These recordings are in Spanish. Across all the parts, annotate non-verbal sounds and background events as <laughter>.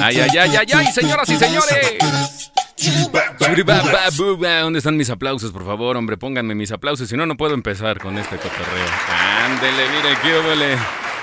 Ay, ay, ay, ay, ay, señoras y señores. ¿Dónde están mis aplausos, por favor, hombre? Pónganme mis aplausos, si no, no puedo empezar con este cotorreo. Ándele, mire, qué huele.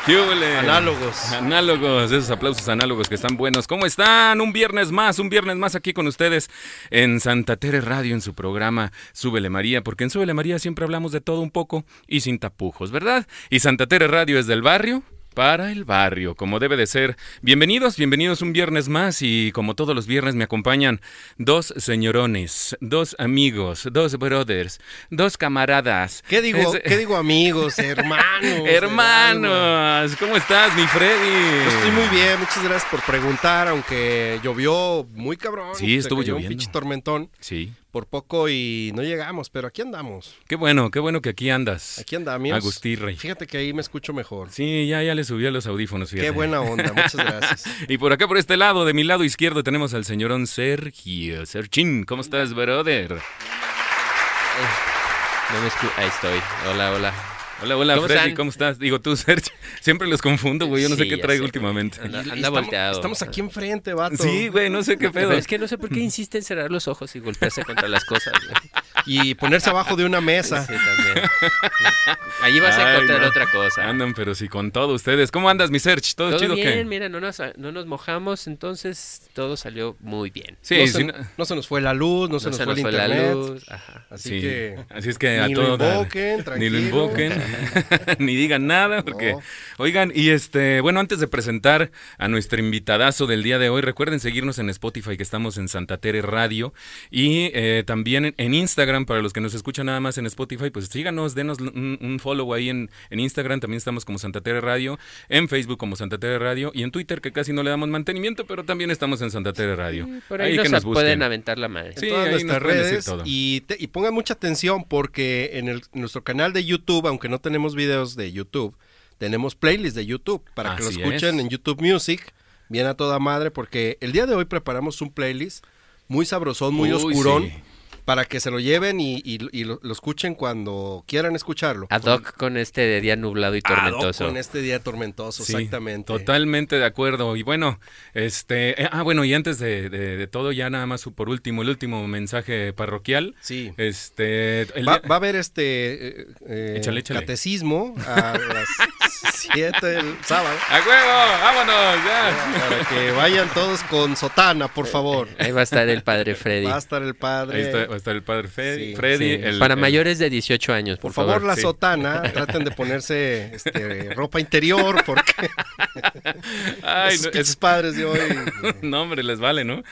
Análogos. Análogos, esos aplausos análogos que están buenos. ¿Cómo están? Un viernes más, un viernes más aquí con ustedes en Santa Tere Radio, en su programa Súbele María, porque en Súbele María siempre hablamos de todo un poco y sin tapujos, ¿verdad? Y Santa Tere Radio es del barrio para el barrio, como debe de ser. Bienvenidos, bienvenidos un viernes más y como todos los viernes me acompañan dos señorones, dos amigos, dos brothers, dos camaradas. ¿Qué digo, Es- ¿qué digo amigos, <laughs> hermanos? Hermanos, ¿cómo estás, mi Freddy? Estoy muy bien, muchas gracias por preguntar, aunque llovió muy cabrón. Sí, estuvo lloviendo. Un pinche tormentón Sí, por poco y no llegamos, pero aquí andamos. qué bueno, qué bueno que aquí andas. Aquí andamos. Agustirrey. Fíjate que ahí me escucho mejor. Sí, ya, ya le subí a los audífonos, fíjate. Qué buena onda, muchas <laughs> gracias. Y por acá, por este lado, de mi lado izquierdo, tenemos al señorón Sergio. Sergín, ¿cómo estás, brother? No me escu- Ahí estoy. Hola, hola. Hola, hola, ¿Cómo Freddy, están? ¿cómo estás? Digo, tú, <laughs> Sergio, siempre los confundo, güey, yo no sé qué traigo sé, últimamente. Anda estamos, volteado. Estamos aquí enfrente, vato. Sí, güey, no sé qué pedo. Pero es que no sé por qué insiste en cerrar los ojos y golpearse contra las cosas. güey. Y ponerse abajo de una mesa. Sí, también. Allí vas a Ay, encontrar no. otra cosa. Andan, pero sí, con todo ustedes. ¿Cómo andas, mi Serge? ¿Todo, Todo chido bien, qué? mira, no nos, no nos mojamos, entonces todo salió muy bien. Sí, no, se, no- no se nos fue la luz, no se nos fue el internet. la luz. Ajá. Así sí. que Así es que a ni lo todo dar. invoquen, <laughs> Ni lo invoquen, <laughs> ni digan nada, porque, No. oigan, y este, bueno, antes de presentar a nuestro invitadazo del día de hoy, recuerden seguirnos en Spotify, que estamos en Santa Tere Radio, y eh, también en, en Instagram, para los que nos escuchan nada más en Spotify, pues síganos, denos un, un follow ahí en, en Instagram, también estamos como Santa Tere Radio, en Facebook como Santa Tere Radio, y en Twitter, que casi no le damos mantenimiento, pero también estamos en Santa Tere Radio. Por ahí, que nos, pueden aventar la madre. en todas ahí nuestras redes todo. y, te- y pongan mucha atención porque en, el, en nuestro canal de YouTube, aunque no tenemos videos de YouTube, tenemos playlists de YouTube para que lo escuchen es. en YouTube Music, bien a toda madre, porque el día de hoy preparamos un playlist muy sabrosón, muy Uy, oscurón, sí. Para que se lo lleven y, y- y lo, lo escuchen cuando quieran escucharlo. Ad hoc con este día nublado y Ad hoc tormentoso. Con este día tormentoso, Sí, exactamente. Totalmente de acuerdo. Y bueno, este, eh, ah, bueno, y antes de, de- de todo, ya nada más por último, el último mensaje parroquial. Sí. Este, el Va, a haber este eh, eh, Échale, échale. catecismo a las <laughs> 7 del sábado. ¡A huevo! ¡Vámonos! Ya. Para que vayan todos con sotana, por favor. Ahí va a estar el padre Freddy. Va a estar el padre. Ahí está, estar el padre Freddy. Sí, Freddy Sí, el- Para el- mayores de 18 años, por, Por favor, la sí. sotana, <laughs> traten de ponerse este, ropa interior porque <laughs> Ay, esos no, es- padres de hoy <laughs> no, hombre, les vale, ¿no?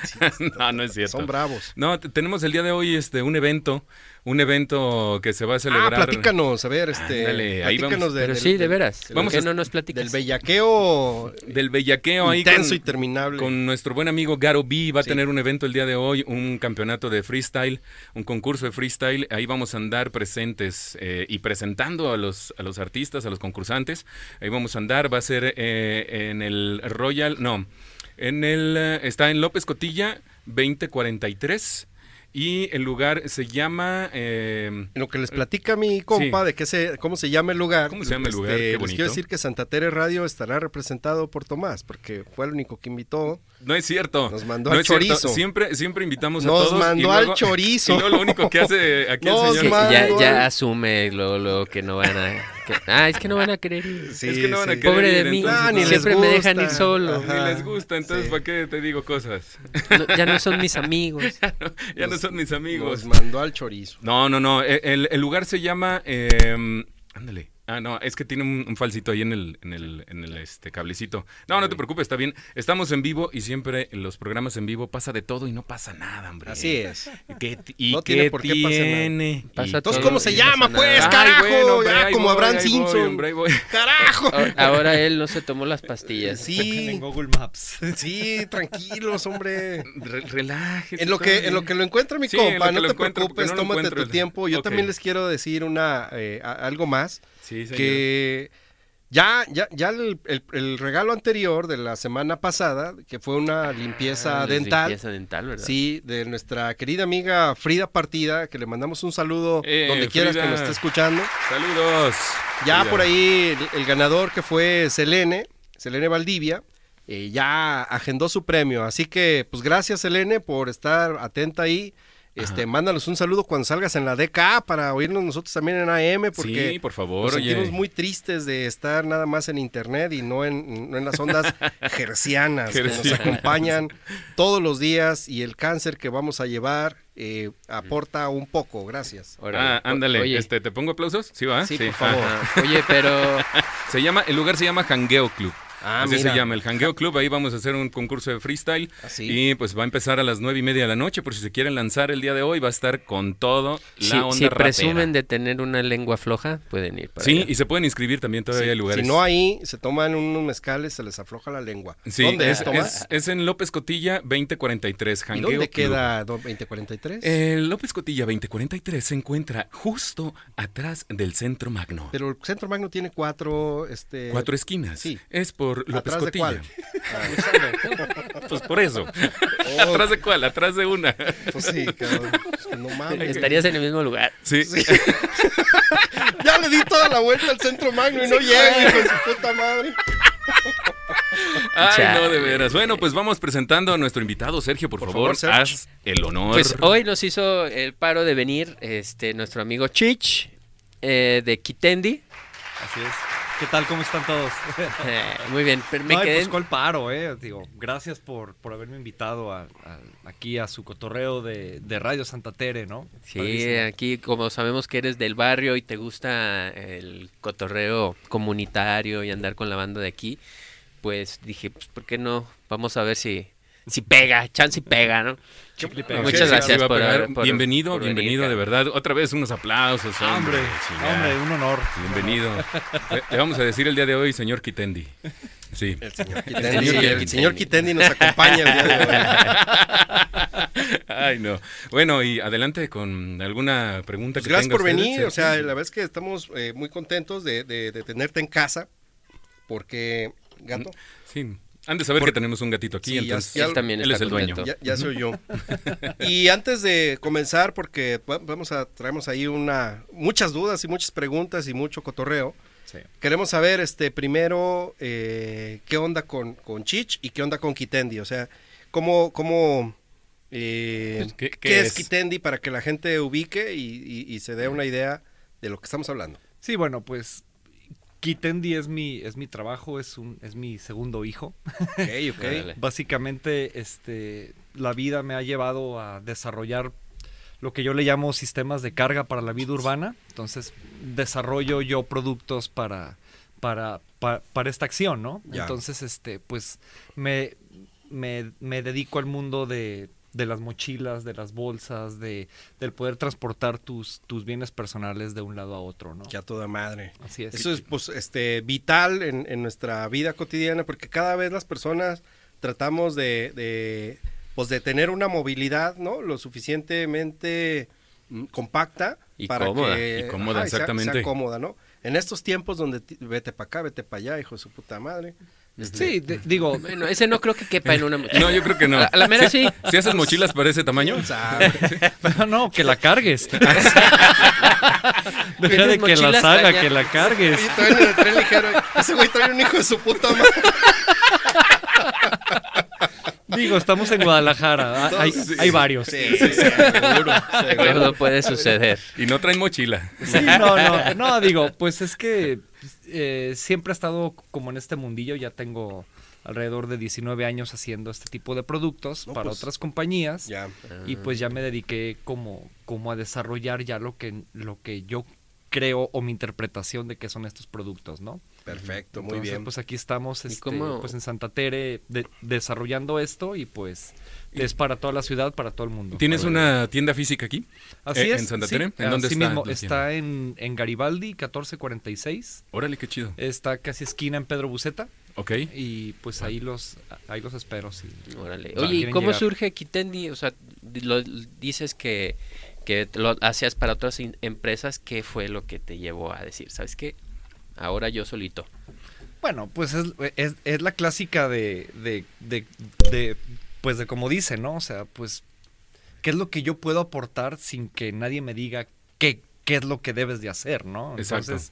no, no es cierto. son bravos. No, te- tenemos el día de hoy este un evento, un evento que se va a Ah, celebrar. platícanos, a ver, este, ahí platícanos vamos. de- Pero del- sí, de veras. Vamos a- ¿Por qué no nos platicas? Del bellaqueo Del bellaqueo ahí intenso con- y terminable. Con nuestro buen amigo Garo B va a tener un evento el día de hoy, un campeonato de freestyle, un concurso de freestyle. Ahí vamos a andar presentes eh, y presentando a los, a los artistas, a los concursantes. Ahí vamos a andar, va a ser eh, en el Royal, no, en el, eh, está en López Cotilla 2043 y el lugar se llama... eh, En lo que les platica mi compa de qué se, cómo se llama el lugar. ¿Cómo se llama el lugar? Qué Les bonito. quiero decir que Santa Tere Radio estará representado por Tomás, porque fue el único que invitó. No es cierto. Nos mandó no al es cierto. chorizo. Siempre, siempre invitamos a Nos todos. y mandó al <laughs> luego- chorizo. Y luego lo único que hace aquí Nos el señor. ya, al- ya asume lo, lo que no van a... que- ah, es que no van a querer ir. Sí, es que no van a querer Pobre ir, de mí. entonces, ni no. les Siempre me dejan ir solo. Ajá. Ni les gusta, entonces Sí. ¿para qué te digo cosas? No, ya no son mis amigos. <laughs> ya no son mis amigos. Nos mandó al chorizo. No, no, no. e- El, el lugar se llama. eh, ándale. Ah, no, es que tiene un, un falsito ahí en el, en el, en el este, cablecito. No, no te preocupes, está bien. Estamos en vivo y siempre en los programas en vivo pasa de todo y no pasa nada, hombre. Así es. ¿Qué ti- ¿Y No qué tiene por qué tiene? Pasa Entonces, todo ¿cómo se no llama, pues, carajo? Ay, bueno, hombre, Ya, ahí como voy, Abraham voy, Simpson. hombre. ¡Carajo! Ahora- él no se tomó las pastillas. Sí, en Google Maps. sí, tranquilos, hombre. Re- relájese. En lo que en lo que lo encuentra mi Sí, compa, no te preocupes, tómate tu tiempo. Yo también les quiero decir una eh, algo más Sí, señor. que Ya, ya, ya el, el- el regalo anterior de la semana pasada, que fue una limpieza Ah, dental. Limpieza dental, ¿verdad? Sí, de nuestra querida amiga Frida Partida, que le mandamos un saludo Eh, donde quieras Frida. que nos esté escuchando. Saludos. Ya Frida. por ahí el, el ganador que fue Selene, Selene Valdivia, eh, ya agendó su premio. Así que, pues gracias Selene por estar atenta ahí. Este, mándanos un saludo cuando salgas en la DK para oírnos nosotros también en AM, porque Sí, por favor, nos oye. sentimos muy tristes de estar nada más en internet y no en, no en las ondas <laughs> gercianas que nos acompañan todos los días y el cáncer que vamos a llevar eh, aporta un poco. Gracias. Órale. Ah, ándale, Oye, este, ¿te pongo aplausos? Sí, va. Sí, por favor. ajá. <laughs> Oye, pero <laughs> Se llama, el lugar se llama Hangueo Club. Ah, Así mira. se llama, el Hangueo Club. Ahí vamos a hacer un concurso de freestyle. Así. Y pues va a empezar a las nueve y media de la noche. Por si se quieren lanzar el día de hoy, va a estar con todo la si, onda si rapera. presumen de tener una lengua floja, pueden ir para Sí, allá. y se pueden inscribir también todavía Sí, hay lugares. Si no ahí, se toman unos mezcales, se les afloja la lengua. Sí, ¿Dónde es, es, Tomás? es- en López Cotilla 2043, ¿Y Hangueo dónde Club. queda do- 2043? El López Cotilla 2043 se encuentra justo atrás del Centro Magno. Pero el Centro Magno tiene cuatro... Este... Cuatro esquinas. Sí. Es por López ¿Atrás de cuál? Pues por eso. Oh. ¿Atrás de cuál? Atrás de una. Pues sí, cabrón. No mames. Estarías en el mismo lugar. Sí. Ya le di toda la vuelta al Centro Magno y no llega, hijo de su puta madre. Ay, Chale. no, de veras. Bueno, pues vamos presentando a nuestro invitado, Sergio, por, Por favor, favor, Sergio. haz el honor. Pues hoy nos hizo el paro de venir este nuestro amigo Chich eh, de Kitendi. Así es. ¿Qué tal? ¿Cómo están todos? <laughs> Eh, muy bien, pero me no, quedé. pues, ¿cuál paro, eh? Digo, gracias por, por haberme invitado a, a- aquí a su cotorreo de, de Radio Santa Tere, ¿no? Sí, Padrísimo. aquí como sabemos que eres del barrio y te gusta el cotorreo comunitario y andar con la banda de aquí, pues dije, pues ¿por qué no? Vamos a ver si si pega, chance y pega, ¿no? Muchas sí, sí, gracias sí por por- bienvenido, venir, bienvenido, de verdad. Otra vez unos aplausos. Ah, Hombre, hombre, un honor. Bienvenido. Le- Le vamos a decir el día de hoy, señor Quitendi. Sí. El señor El el señor Quitendi nos acompaña el día de hoy. Ay, no. Bueno, y adelante con alguna pregunta Pues que gracias por usted, venir, o sea, la verdad es que estamos eh, muy contentos de, de- de tenerte en casa, porque, gato, Sí. Han de saber Por- que tenemos un gatito aquí, Sí, entonces ya- Él también él está es el dueño. ya, ya se oyó. <laughs> Y antes de comenzar, porque va- vamos a traemos ahí una muchas dudas y muchas preguntas y mucho cotorreo. Sí. Queremos saber, este, primero, eh, qué onda con, con Chich y qué onda con Kitendi. O sea, cómo, cómo eh, Pues, ¿qué- ¿qué, qué es? es? Kitendi para que la gente ubique y, y- y se dé una idea de lo que estamos hablando. Sí, bueno, pues Kitendi es mi, es mi trabajo, es, un, es mi segundo hijo. Ok, <laughs> ok. Órale. Básicamente, este, la vida me ha llevado a desarrollar lo que yo le llamo sistemas de carga para la vida urbana. Entonces, desarrollo yo productos para, para, pa- para esta acción, ¿no? Entonces, este, pues, me, me, me dedico al mundo de, de las mochilas, de las bolsas, de, del poder transportar tus, tus bienes personales de un lado a otro, ¿no? Ya toda madre. Así es. Eso es pues este vital en, en nuestra vida cotidiana porque cada vez las personas tratamos de, de, pues de tener una movilidad, ¿no? Lo suficientemente mm, compacta Y para cómoda. que Y cómoda, ajá, exactamente. sea cómoda, ¿no? En estos tiempos donde vete para acá, vete para allá, hijo de su puta madre. Sí, de- digo, Bueno, ese no creo que quepa en una mochila. No, yo creo que no. A, la mera sí. ¿Si haces mochilas para ese tamaño? O sea, <laughs> pero no, que la cargues. <laughs> Deja de que la haga, que la cargues. y traen en el tren ligero. Ese güey trae un hijo de su puta madre. Digo, estamos en Guadalajara. ha- Hay, Sí. hay varios. Sí, sí, sí, seguro. Todo puede suceder. Y no traen mochila. Sí, no, no, no, digo, pues es que eh, siempre he estado como en este mundillo, ya tengo alrededor de 19 años haciendo este tipo de productos No, para pues, otras compañías y pues ya me dediqué como, como a desarrollar ya lo que, lo que yo creo o mi interpretación de qué son estos productos, ¿no? Perfecto, muy Entonces, bien. pues aquí estamos ¿Y este, cómo- pues en Santa Tere de- desarrollando esto y pues es para toda la ciudad, para todo el mundo. ¿Tienes una tienda física aquí? Así Eh, es. ¿En Santa sí, Tere? ¿En dónde así está? mismo, está en, en Garibaldi 1446. Órale, qué chido. Está casi esquina en Pedro Buceta Ok. y pues ahí los ahí los espero sí. Órale. Oye, ¿y cómo llegar. surge Kitendi? O sea, lo, dices que, que lo hacías para otras in- empresas. ¿Qué fue lo que te llevó a decir, sabes qué? Ahora yo solito. Bueno, pues es, es- es la clásica de, de, de, de, pues de como dice, ¿no? O sea, pues, ¿qué es lo que yo puedo aportar sin que nadie me diga qué, qué es lo que debes de hacer, ¿no? Exacto. Entonces,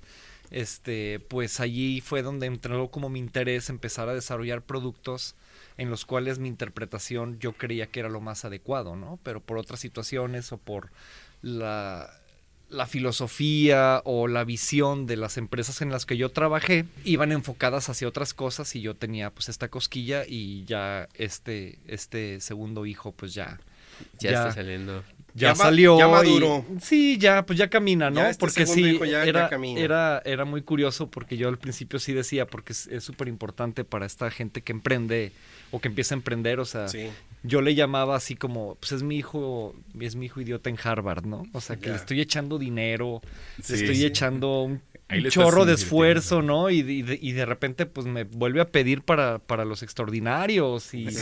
este, pues allí fue donde entró como mi interés empezar a desarrollar productos en los cuales mi interpretación yo creía que era lo más adecuado, ¿no? Pero por otras situaciones o por la, la filosofía o la visión de las empresas en las que yo trabajé iban enfocadas hacia otras cosas y yo tenía pues esta cosquilla y ya este, este segundo hijo pues ya, Ya, está saliendo. Ya, salió. ya y- maduró. sí, ya, pues ya camina, ¿no? Ya este porque sí, hijo ya- era, camina. era, era muy curioso porque yo al principio sí decía, porque es súper importante para esta gente que emprende o que empieza a emprender, o sea, Sí. yo le llamaba así como, pues es mi hijo, es mi hijo idiota en Harvard, ¿no? O sea, que le estoy echando dinero, Sí, le estoy sí. echando un, un chorro de esfuerzo, ¿no? Y, de- y de, y de repente pues me vuelve a pedir para, para los extraordinarios y, y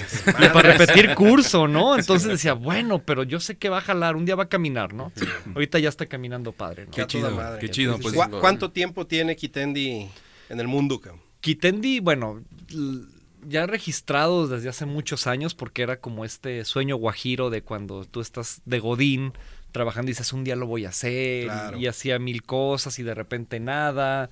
para repetir curso, ¿no? Entonces decía, bueno, pero yo sé que va a jalar, un día va a caminar, ¿no? Ahorita ya está caminando padre, ¿no? Qué chido, madre. qué chido. Pues, ¿Cuá- ¿Cuánto tiempo tiene Kitendi en el mundo, cabrón? Kitendi, bueno, ya registrados desde hace muchos años porque era como este sueño guajiro de cuando tú estás de Godín trabajando y dices un día lo voy a hacer Claro. y, hacía mil cosas y de repente nada.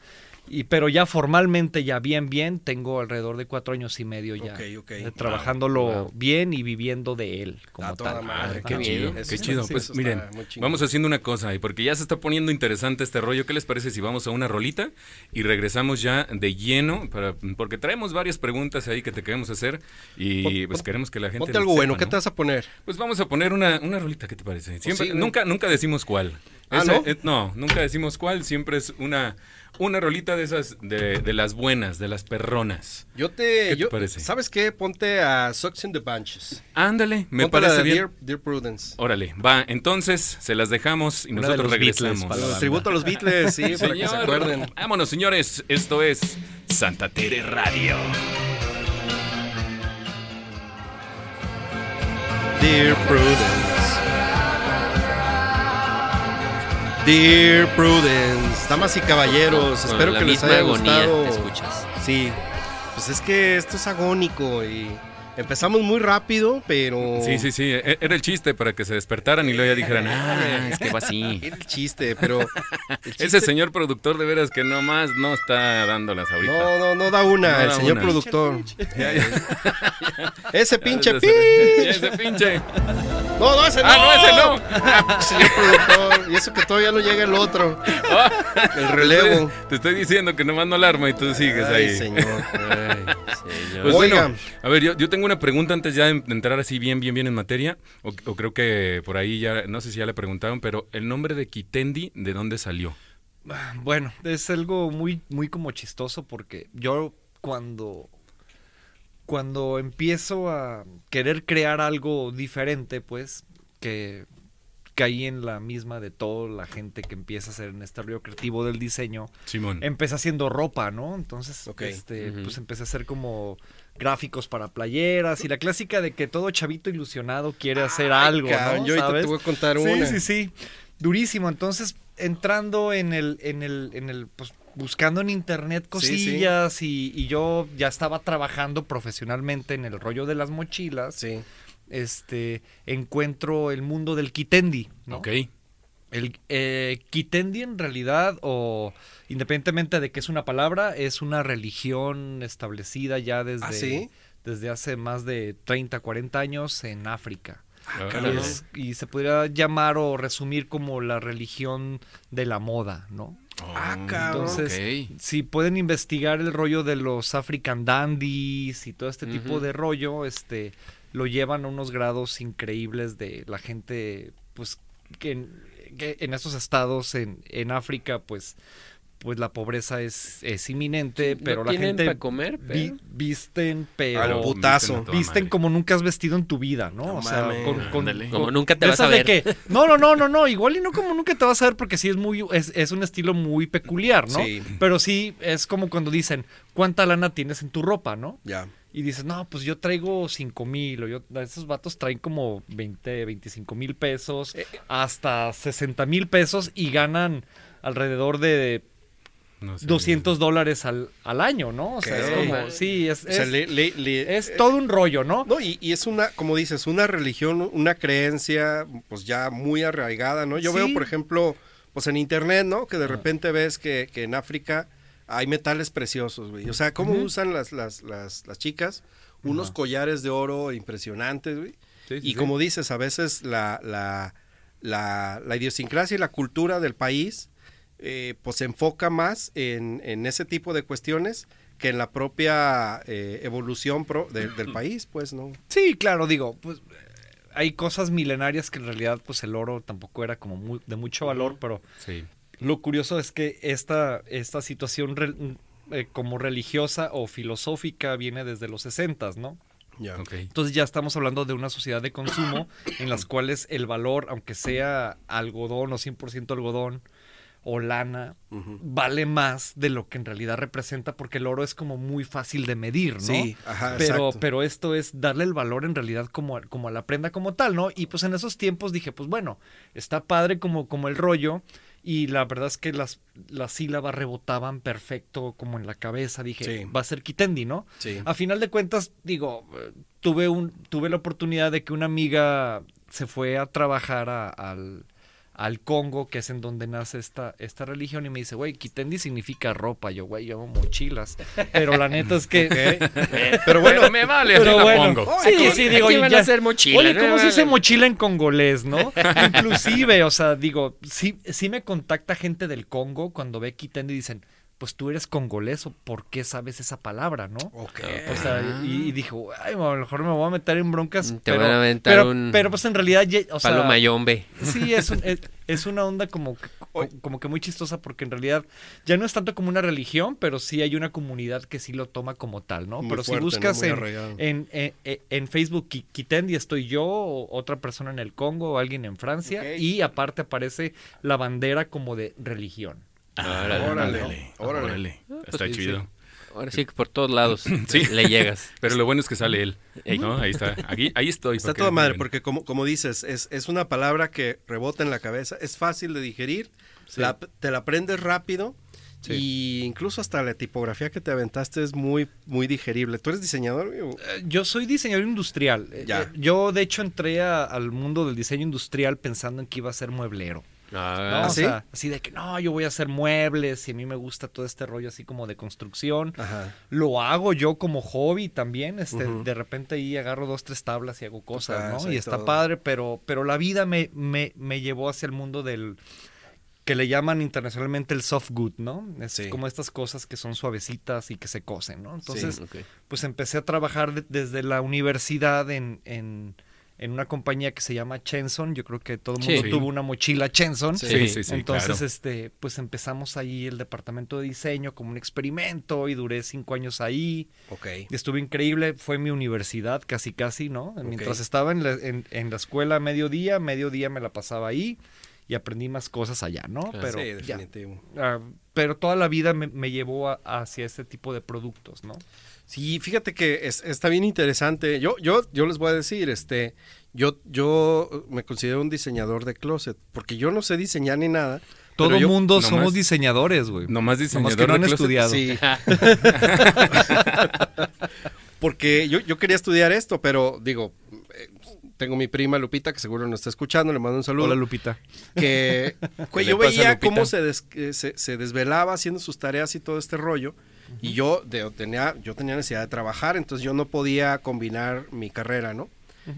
Y, pero ya formalmente, ya bien, bien, tengo alrededor de cuatro años y medio ya Ok, ok. eh, trabajándolo Wow. bien y viviendo de él como A toda tal. madre, qué Ah, chido, eso qué chido. sí, Pues miren, vamos haciendo una cosa, y porque ya se está poniendo interesante este rollo, ¿qué les parece si vamos a una rolita y regresamos ya de lleno? Para, porque traemos varias preguntas ahí que te queremos hacer y Pon- pues pon- queremos que la gente... Ponte algo sepa, bueno, ¿qué te vas a poner? Pues vamos a poner una, una rolita, ¿qué te parece? Siempre, sí, nunca, nunca decimos cuál. Ah, Esa- ¿no? eh, no, nunca decimos cuál, siempre es una, una rolita de esas, de, de las buenas, de las perronas. Yo te, ¿Qué te yo- parece? ¿sabes qué? Ponte a Sucks in the Bunches. Ándale, me Ponte la parece de bien. Dear, Dear Prudence. Órale, va, entonces se las dejamos y Una de nosotros los Beatles regresamos. para la. Tributo a los Beatles, sí, para que se Señor, acuerden. Vámonos, señores. Esto es Santa Tere Radio. Dear Prudence. Dear Prudence. Damas y caballeros, espero que les haya gustado. te escuchas. Sí, pues es que esto es agónico y empezamos muy rápido, pero... Sí, sí, sí. e- Era el chiste para que se despertaran y luego ya dijeran, <laughs> ah, es que va así. <laughs> Era el chiste, pero... el Ese señor productor de veras que nomás no está dándolas ahorita. No, no, no da una, No el da señor una. productor. Ya, ya. <laughs> Ese pinche pi. Ese pinche. No, no, ese no. Ah, no, ese no. Ah, señor productor. Y eso que todavía no llega el otro. Ah, El relevo. Te estoy diciendo que nomás no alarma y tú sigues Ay, ahí. señor. Ay, señor. Pues Oiga. bueno, a ver, yo, yo tengo una pregunta antes ya de entrar así bien, bien, bien en materia, o, o creo que por ahí ya, no sé si ya le preguntaron, pero el nombre de Kitendi, ¿de dónde salió? Bueno, es algo muy, muy como chistoso porque yo cuando, cuando empiezo a querer crear algo diferente, pues, que caí en la misma de toda la gente que empieza a hacer en este río creativo del diseño, Simón. empecé haciendo ropa, ¿no? Entonces, Ok. este, pues empecé a hacer como gráficos para playeras y la clásica de que todo chavito ilusionado quiere hacer Ay, algo, cabrón, ¿no? Yo te voy a contar Sí, una. sí, sí. Durísimo. Entonces, entrando en el, en el, en el, pues, buscando en internet Sí, sí. cosillas Y, y yo ya estaba trabajando profesionalmente en el rollo de las mochilas. Sí. Este, encuentro el mundo del Kitendi, ¿no? Ok. El eh, Kitendi en realidad, o independientemente de que es una palabra, es una religión establecida ya desde, ¿Ah, sí? desde hace más de 30, 40 años en África. Ah, Y, caray. es- y se podría llamar o resumir como la religión de la moda, ¿no? Ah, Oh, cabrón. Entonces, si pueden investigar el rollo de los African dandies y todo este tipo de rollo, este, lo llevan a unos grados increíbles de la gente, pues, que que en estos estados en, en África, pues, pues la pobreza es, es inminente, pero la gente pa' comer, vi- visten, pero Al Pero putazo. visten como nunca has vestido en tu vida, ¿no? No o sea, con. Como nunca te vas a ver. que- no, no, no, no, no, igual y no como nunca te vas a ver porque sí es muy, es, es un estilo muy peculiar, ¿no? Sí. Pero sí es como cuando dicen, ¿cuánta lana tienes en tu ropa, no? Ya. Y dices, no, pues yo traigo 5 mil, o yo, esos vatos traen como 20, 25 mil pesos, Eh, hasta 60 mil pesos y ganan alrededor de No sé. 200 dólares al, al año, ¿no? O sea, es como, sí, es, O sea, es- le- le- le- es eh, todo un rollo, ¿no? No, y, y es una, como dices, una religión, una creencia, pues ya muy arraigada, ¿no? Yo Sí. veo, por ejemplo, pues en internet, ¿no? Que de repente ves que, que en África hay metales preciosos, güey. O sea, cómo usan las, las, las, las chicas unos collares de oro impresionantes, güey. Sí, sí, y sí. como dices, a veces la, la, la, la idiosincrasia y la cultura del país, eh, pues se enfoca más en, en ese tipo de cuestiones que en la propia eh, evolución pro- de- del <laughs> país, pues, ¿no? Sí, claro, digo, pues eh, hay cosas milenarias que en realidad pues el oro tampoco era como muy- de mucho valor, pero Sí. Lo curioso es que esta, esta situación re- eh, como religiosa o filosófica viene desde los 60, ¿no? Ya. Ok. Entonces ya estamos hablando de una sociedad de consumo en las cuales el valor, aunque sea algodón o 100% algodón o lana, vale más de lo que en realidad representa porque el oro es como muy fácil de medir, ¿no? Sí, ajá, pero, exacto. pero esto es darle el valor en realidad como, a- como a la prenda como tal, ¿no? Y pues en esos tiempos dije, pues bueno, está padre como, como el rollo. Y la verdad es que las, las sílabas rebotaban perfecto como en la cabeza. Dije, Sí. va a ser Kitendi, ¿no? Sí. A final de cuentas, digo, tuve un, tuve la oportunidad de que una amiga se fue a trabajar a- al, al Congo, que es en donde nace esta, esta religión, y me dice, güey, Kitendi significa ropa. Yo, güey, llevo mochilas. Pero la neta es que. <laughs> Pero bueno, Pero me vale, Pero la bueno, pongo. sí, Aquí- sí, digo, van ya- a hacer mochilas. Oye, ¿cómo se dice mochila en congolés, no? <laughs> Inclusive, o sea, digo, sí, sí me contacta gente del Congo cuando ve Kitendi y dicen, pues tú eres congolés, ¿o por qué sabes esa palabra, no? Ok. O sea, y, y dijo, ay, a lo mejor me voy a meter en broncas. Te pero, van a aventar pero, un pero pues en realidad, o sea, Palo mayombe. sí, es, un- es, es una onda como, como que muy chistosa porque en realidad ya no es tanto como una religión, pero sí hay una comunidad que sí lo toma como tal, ¿no? Muy pero si fuerte, ¿no? buscas Muy en, arraigado. en, en- Facebook Ki- Kitendi estoy yo, o otra persona en el Congo, o alguien en Francia, y aparte aparece la bandera como de religión. Órale, Órale, órale, órale. órale. Está pues, sí, chido. Ahora sí que por todos lados <clears throat> Sí. le llegas. <laughs> Pero lo bueno es que sale él. ¿no? Ahí está. Aquí, ahí estoy. Está toda madre, porque como, como dices, es, es una palabra que rebota en la cabeza, es fácil de digerir, la- te la aprendes rápido Sí. y incluso hasta la tipografía que te aventaste es muy, muy digerible. ¿Tú eres diseñador? Eh, Yo soy diseñador industrial. Eh, Ya. eh, Yo, de hecho, entré a- al mundo del diseño industrial pensando en que iba a ser mueblero. ¿No? Ah, ¿Ah, o sí? sea, así de que no, yo voy a hacer muebles y a mí me gusta todo este rollo así como de construcción. Ajá. Lo hago yo como hobby también. Este. De repente ahí agarro dos, tres tablas y hago cosas, casa ¿no? y Y está todo. padre, pero, pero la vida me, me, me llevó hacia el mundo del que le llaman internacionalmente el soft good, ¿no? Es Sí. como estas cosas que son suavecitas y que se cosen, ¿no? Entonces, pues empecé a trabajar de- desde la universidad en, en, en una compañía que se llama Chenson. Yo creo que todo el mundo Sí. tuvo una mochila Chenson. Sí, Sí, sí. Entonces, claro. este, pues empezamos ahí el departamento de diseño como un experimento y duré cinco años ahí. Ok. Y estuvo increíble, fue mi universidad casi casi, ¿no? Mientras estaba en la, en, en la escuela a mediodía, mediodía me la pasaba ahí y aprendí más cosas allá, ¿no? Pero, sí, ya, definitivo. ah, pero toda la vida me, me llevó a- hacia ese tipo de productos, ¿no? Sí, fíjate que es- está bien interesante. Yo, yo, yo les voy a decir, este, yo, yo me considero un diseñador de closet, porque yo no sé diseñar ni nada. Todo yo- mundo nomás- somos diseñadores, güey. Nomás diseñador que no han closet. estudiado. Sí. <laughs> Porque yo, yo quería estudiar esto, pero digo, eh, tengo mi prima Lupita, que seguro nos está escuchando, le mando un saludo. Hola, Lupita. que <laughs> yo veía Lupita? cómo se, des- que se, se desvelaba haciendo sus tareas y todo este rollo. Y yo de- tenía, yo tenía necesidad de trabajar, entonces yo no podía combinar mi carrera, ¿no?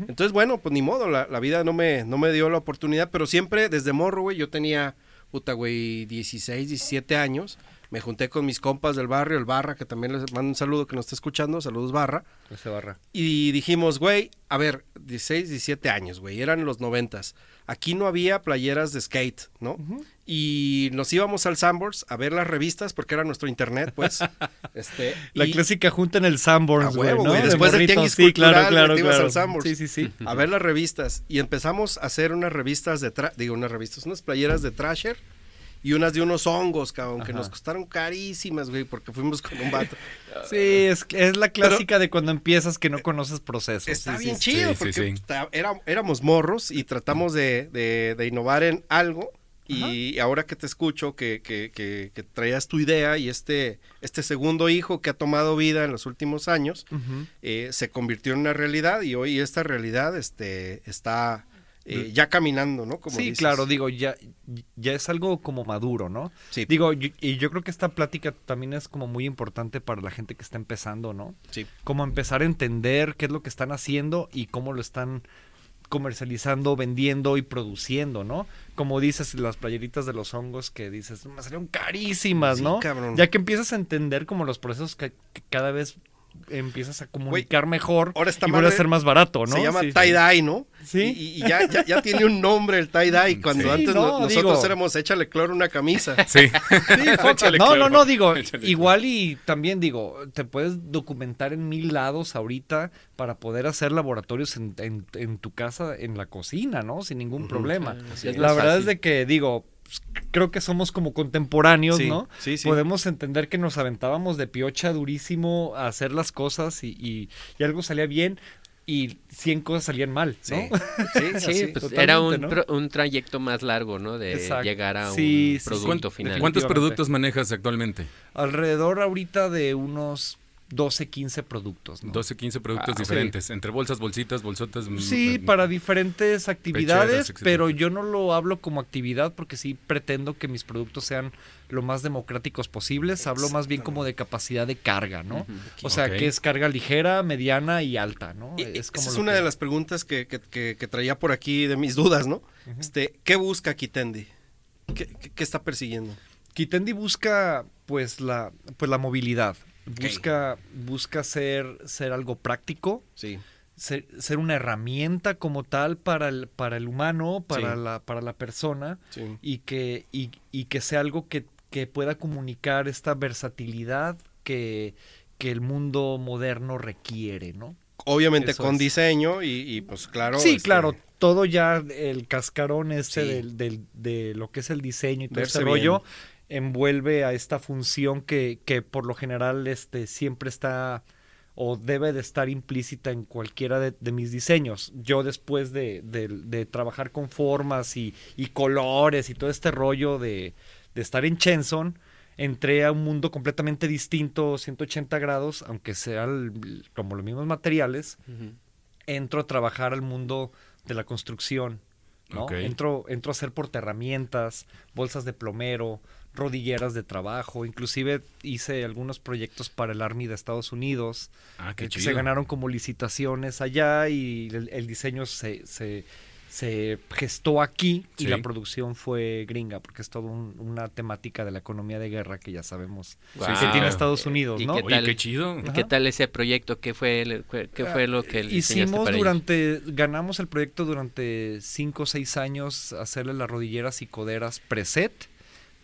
Entonces, bueno, pues ni modo, la, la vida no me, no me dio la oportunidad, pero siempre desde morro, güey, yo tenía, puta, güey, 16, 17 años. Me junté con mis compas del barrio, el Barra, que también les mando un saludo que nos está escuchando, saludos Barra. Ese barra. Y dijimos, güey, a ver, 16, 17 años, güey, eran los noventas. Aquí no había playeras de skate, ¿no? Y nos íbamos al Sambors a ver las revistas porque era nuestro internet, pues. <laughs> este, La y clásica junta en el Sanborns, güey, ¿no? De después del morritos. tianguis Sí, claro, cultural, claro, te ibas claro. al Sanborns. Sí, sí, sí. a ver las revistas. Y empezamos a hacer unas revistas de, tra digo, unas revistas, unas playeras de Trasher y unas de unos hongos, cabrón, que Ajá. nos costaron carísimas, güey, porque fuimos con un vato. <laughs> Sí, es, es la clásica de cuando empiezas que no conoces procesos. Está Sí, bien sí, chido, Sí, porque sí. ta- era- éramos morros y tratamos de, de- de innovar en algo Y ahora que te escucho, que, que, que, que traías tu idea y este, este segundo hijo que ha tomado vida en los últimos años, eh, se convirtió en una realidad y hoy esta realidad este, está eh, ya caminando, ¿no? Como sí, dices. claro, digo, ya, ya es algo como maduro, ¿no? Sí. Digo, yo- y yo creo que esta plática también es como muy importante para la gente que está empezando, ¿no? Sí. Como empezar a entender qué es lo que están haciendo y cómo lo están comercializando, vendiendo y produciendo, ¿no? Como dices, las playeritas de los hongos que dices, me salieron carísimas, Sí, ¿no? cabrón. Ya que empiezas a entender como los procesos que, que cada vez empiezas a comunicar mejor ahora esta y vuelve a ser más barato, ¿no? Se llama Sí, sí. tie-dye, ¿no? Sí. Y, y ya, ya, ya tiene un nombre el tie-dye, cuando Sí, antes no, no- nosotros digo- éramos échale cloro una camisa. Sí. Sí. <laughs> Échale no, cloro. no, no, digo, Échale igual y también digo, te puedes documentar en mil lados ahorita para poder hacer laboratorios en, en- en tu casa, en la cocina, ¿no? Sin ningún problema. La verdad fácil. es de que, digo, pues, creo que somos como contemporáneos, Sí, ¿no? sí, sí. Podemos entender que nos aventábamos de piocha durísimo a hacer las cosas y, y- y algo salía bien y 100 cosas salían mal, ¿no? Sí, <laughs> sí, Sí, pues era un, ¿no? pro- un trayecto más largo, ¿no? De Exacto. llegar a Sí, un sí, producto ¿Cuánto- final. ¿Cuántos productos manejas actualmente? Alrededor ahorita de unos 12, 15 productos, ¿no? 12, 15 productos Ah, sí. diferentes. Entre bolsas, bolsitas, bolsotas. Sí, mm, para diferentes actividades, pero yo no lo hablo como actividad porque sí pretendo que mis productos sean lo más democráticos posibles. Hablo más bien como de capacidad de carga, ¿no? O sea, que es carga ligera, mediana y alta, ¿no? Y- es como esa es una que- de las preguntas que, que- que- que traía por aquí de mis dudas, ¿no? Este, ¿qué busca Kitendi? ¿Qué, qué- qué está persiguiendo? Kitendi busca pues la pues la movilidad. Busca busca ser ser algo práctico, Sí. ser, ser una herramienta como tal para el para el humano, para Sí. la para la persona. Sí. y que, y, y que sea algo que, que pueda comunicar esta versatilidad que, que el mundo moderno requiere, ¿no? Obviamente Eso con es. diseño y, y, pues claro. sí, este, claro, todo ya el cascarón este Sí. del, del- de lo que es el diseño y todo Verse este rollo envuelve a esta función que, que por lo general este, siempre está o debe de estar implícita en cualquiera de, de mis diseños. Yo después de, de- de trabajar con formas y, y colores y todo este rollo de, de estar en Chenson, entré a un mundo completamente distinto, 180 grados, aunque sean como los mismos materiales, entro a trabajar al mundo de la construcción. ¿no? Entro, entro a hacer portaherramientas, bolsas de plomero, rodilleras de trabajo, inclusive hice algunos proyectos para el Army de Estados Unidos, Ah, qué eh, que chido. se ganaron como licitaciones allá y el, el diseño se, se, se gestó aquí y Sí. la producción fue gringa, porque es toda una temática de la economía de guerra que ya sabemos Wow. que tiene Estados Unidos, ¿Y ¿no? qué Oye, tal? qué chido. ¿Y ¿Qué tal ese proyecto? ¿Qué fue, el- qué fue lo que Hicimos para ellos? durante, ganamos el proyecto durante 5 o 6 años hacerle las rodilleras y coderas preset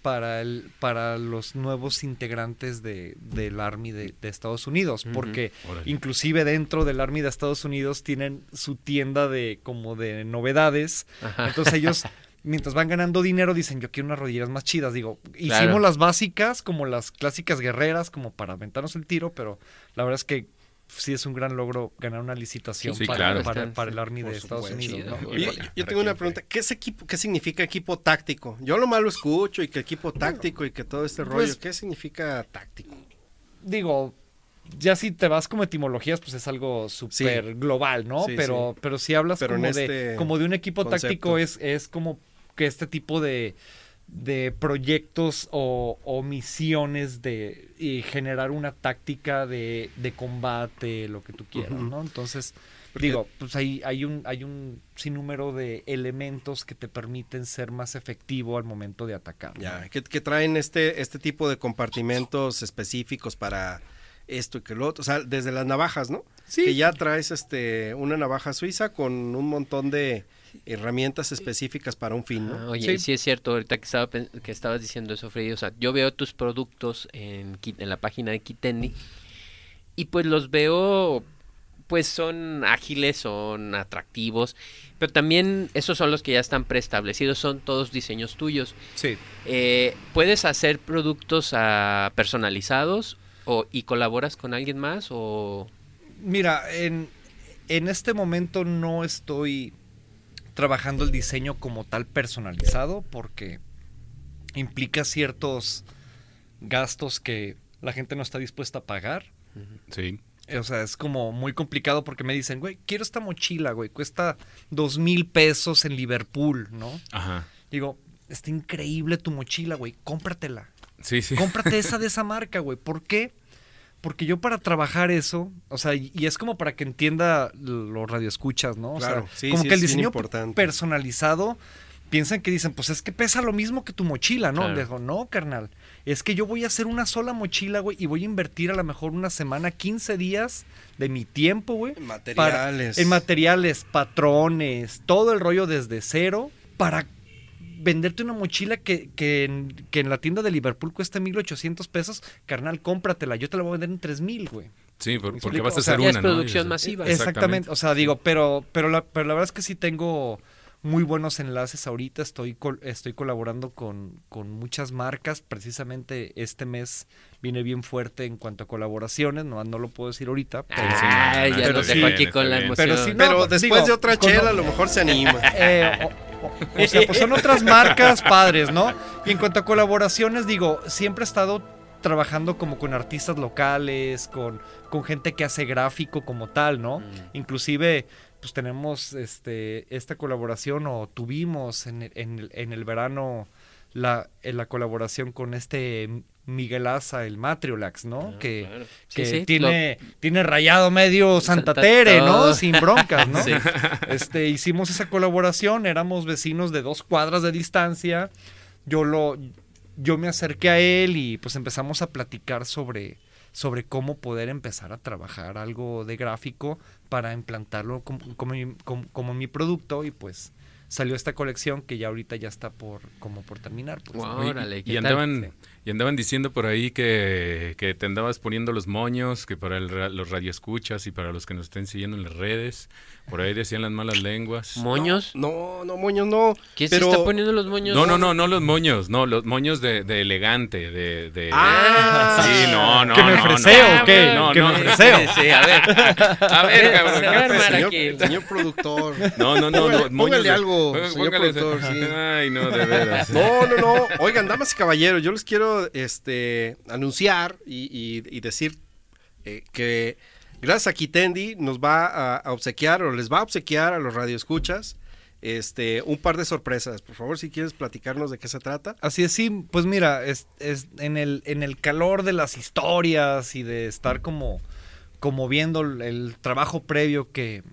para el, para los nuevos integrantes de, del Army de, de Estados Unidos, porque Órale. inclusive dentro del Army de Estados Unidos tienen su tienda de como de novedades, Ajá. entonces ellos <laughs> mientras van ganando dinero dicen yo quiero unas rodilleras más chidas, digo, hicimos Claro. las básicas como las clásicas guerreras como para aventarnos el tiro, pero la verdad es que sí es un gran logro ganar una licitación Sí, para, claro. para, Están- para el Army de Estados. Unidos. Yo, tengo una pregunta. ¿Qué es equipo, qué significa equipo táctico? Yo lo malo escucho y que equipo táctico y que todo este rollo. pues- ¿Qué significa táctico? Digo, ya si te vas como etimologías, pues es algo súper global, ¿no? Sí, pero, pero si hablas Pero como, de, este como de un equipo concepto. táctico, es, es como que este tipo de, de proyectos o, o misiones de y generar una táctica de, de combate, lo que tú quieras. ¿no? Entonces, Porque- digo, pues hay, hay un, hay un sinnúmero de elementos que te permiten ser más efectivo al momento de atacar. ¿no? Ya, que, que traen este, este tipo de compartimentos específicos para esto y que lo otro. O sea, desde las navajas, ¿no? Sí. Que ya traes este una navaja suiza con un montón de herramientas específicas para un fin, Ah, ¿no? oye, Sí. sí es cierto, ahorita que, estaba, que estabas diciendo eso, Freddy, o sea, yo veo tus productos en la página de Kitendi y pues los veo, pues son ágiles, son atractivos, pero también esos son los que ya están preestablecidos, son todos diseños tuyos. Sí. Eh, ¿Puedes hacer productos ah, personalizados o, y colaboras con alguien más o...? Mira, en, en este momento no estoy trabajando el diseño como tal personalizado porque implica ciertos gastos que la gente no está dispuesta a pagar. Sí. O sea, es como muy complicado porque me dicen, güey, quiero esta mochila, güey, cuesta dos mil pesos en Liverpool, ¿no? Ajá. Digo, está increíble tu mochila, güey, cómpratela. Sí, sí. Cómprate <laughs> esa de esa marca, güey. ¿Por qué? Porque yo para trabajar eso, o sea, y, es como para que entienda los radioescuchas, ¿no? O Claro, sea, sí, como sí, que el diseño personalizado piensan que dicen, pues es que pesa lo mismo que tu mochila, ¿no? Claro. Le digo, no, carnal. Es que yo voy a hacer una sola mochila, güey, y voy a invertir a lo mejor una semana, 15 días de mi tiempo, güey. En para- materiales. en materiales, patrones, todo el rollo desde cero para venderte una mochila que, que, en, que en la tienda de Liverpool cuesta 1800 pesos, carnal, cómpratela, yo te la voy a vender en 3000, güey. Sí, por- ¿Me porque vas a O sea, hacer ya una, es producción masiva. Exactamente, o sea, digo, pero, pero, la, pero la verdad es que sí tengo muy buenos enlaces ahorita, estoy, col- estoy colaborando con, con muchas marcas, precisamente este mes viene bien fuerte en cuanto a colaboraciones, no, no lo puedo decir ahorita, pero... sí, no, Ay, no, ya pero nos sí, dejó bien, aquí con la emoción. Pero sí, no, Pero después digo, de otra chela, a lo mejor se <laughs> anima. Eh, o, o- sea, pues son otras marcas padres, ¿no? Y en cuanto a colaboraciones, digo, siempre he estado trabajando como con artistas locales, con, con gente que hace gráfico como tal, ¿no? Mm. Inclusive, pues tenemos este, esta colaboración o tuvimos en, el- en en el verano la, en la colaboración con este Miguel Asa, el Matriolax, ¿no? Ah, que claro. Que sí, tiene, tiene rayado medio Santa Santa Tere, ¿no? Sin broncas, ¿no? <laughs> Sí. Este, hicimos esa colaboración, éramos vecinos de dos cuadras de distancia. Yo lo, yo me acerqué a él y pues empezamos a platicar sobre, sobre cómo poder empezar a trabajar algo de gráfico para implantarlo como, como, mi- como- como mi producto y pues salió esta colección que ya ahorita ya está por como por terminar. pues, ¿no? Oye, Órale, y, ¿qué y tal? andaban y andaban diciendo por ahí que, que te andabas poniendo los moños, que para el los radioescuchas y para los que nos estén siguiendo en las redes, por ahí decían las malas lenguas. ¿Moños? No, no, moños no. ¿Quién pero... se está poniendo los moños? No, no, no, no los moños, no, los moños de, de elegante, de, de- Ah. sí, no, no, ¿Que me no, ofreceo no, o qué? No, ¿Que no, me no, ofreceo? Sí, sí, a ver. A ver, cabrón, Se ¿qué va a armar pasa? Señor, aquí. señor productor. No, no, no, no, Póngale- moños póngale de- algo, Póngale- señor póngale- productor, sí. Ay, no, de veras. No, no, no. Oigan, damas y caballeros, yo les quiero este, anunciar y, y- y decir eh, que gracias a Kitendi nos va a, obsequiar o les va a obsequiar a los radioescuchas este, un par de sorpresas. Por favor, si quieres platicarnos de qué se trata. Así es, sí, pues mira, es, es en, el, en el calor de las historias y de estar como, como viendo el, trabajo previo que,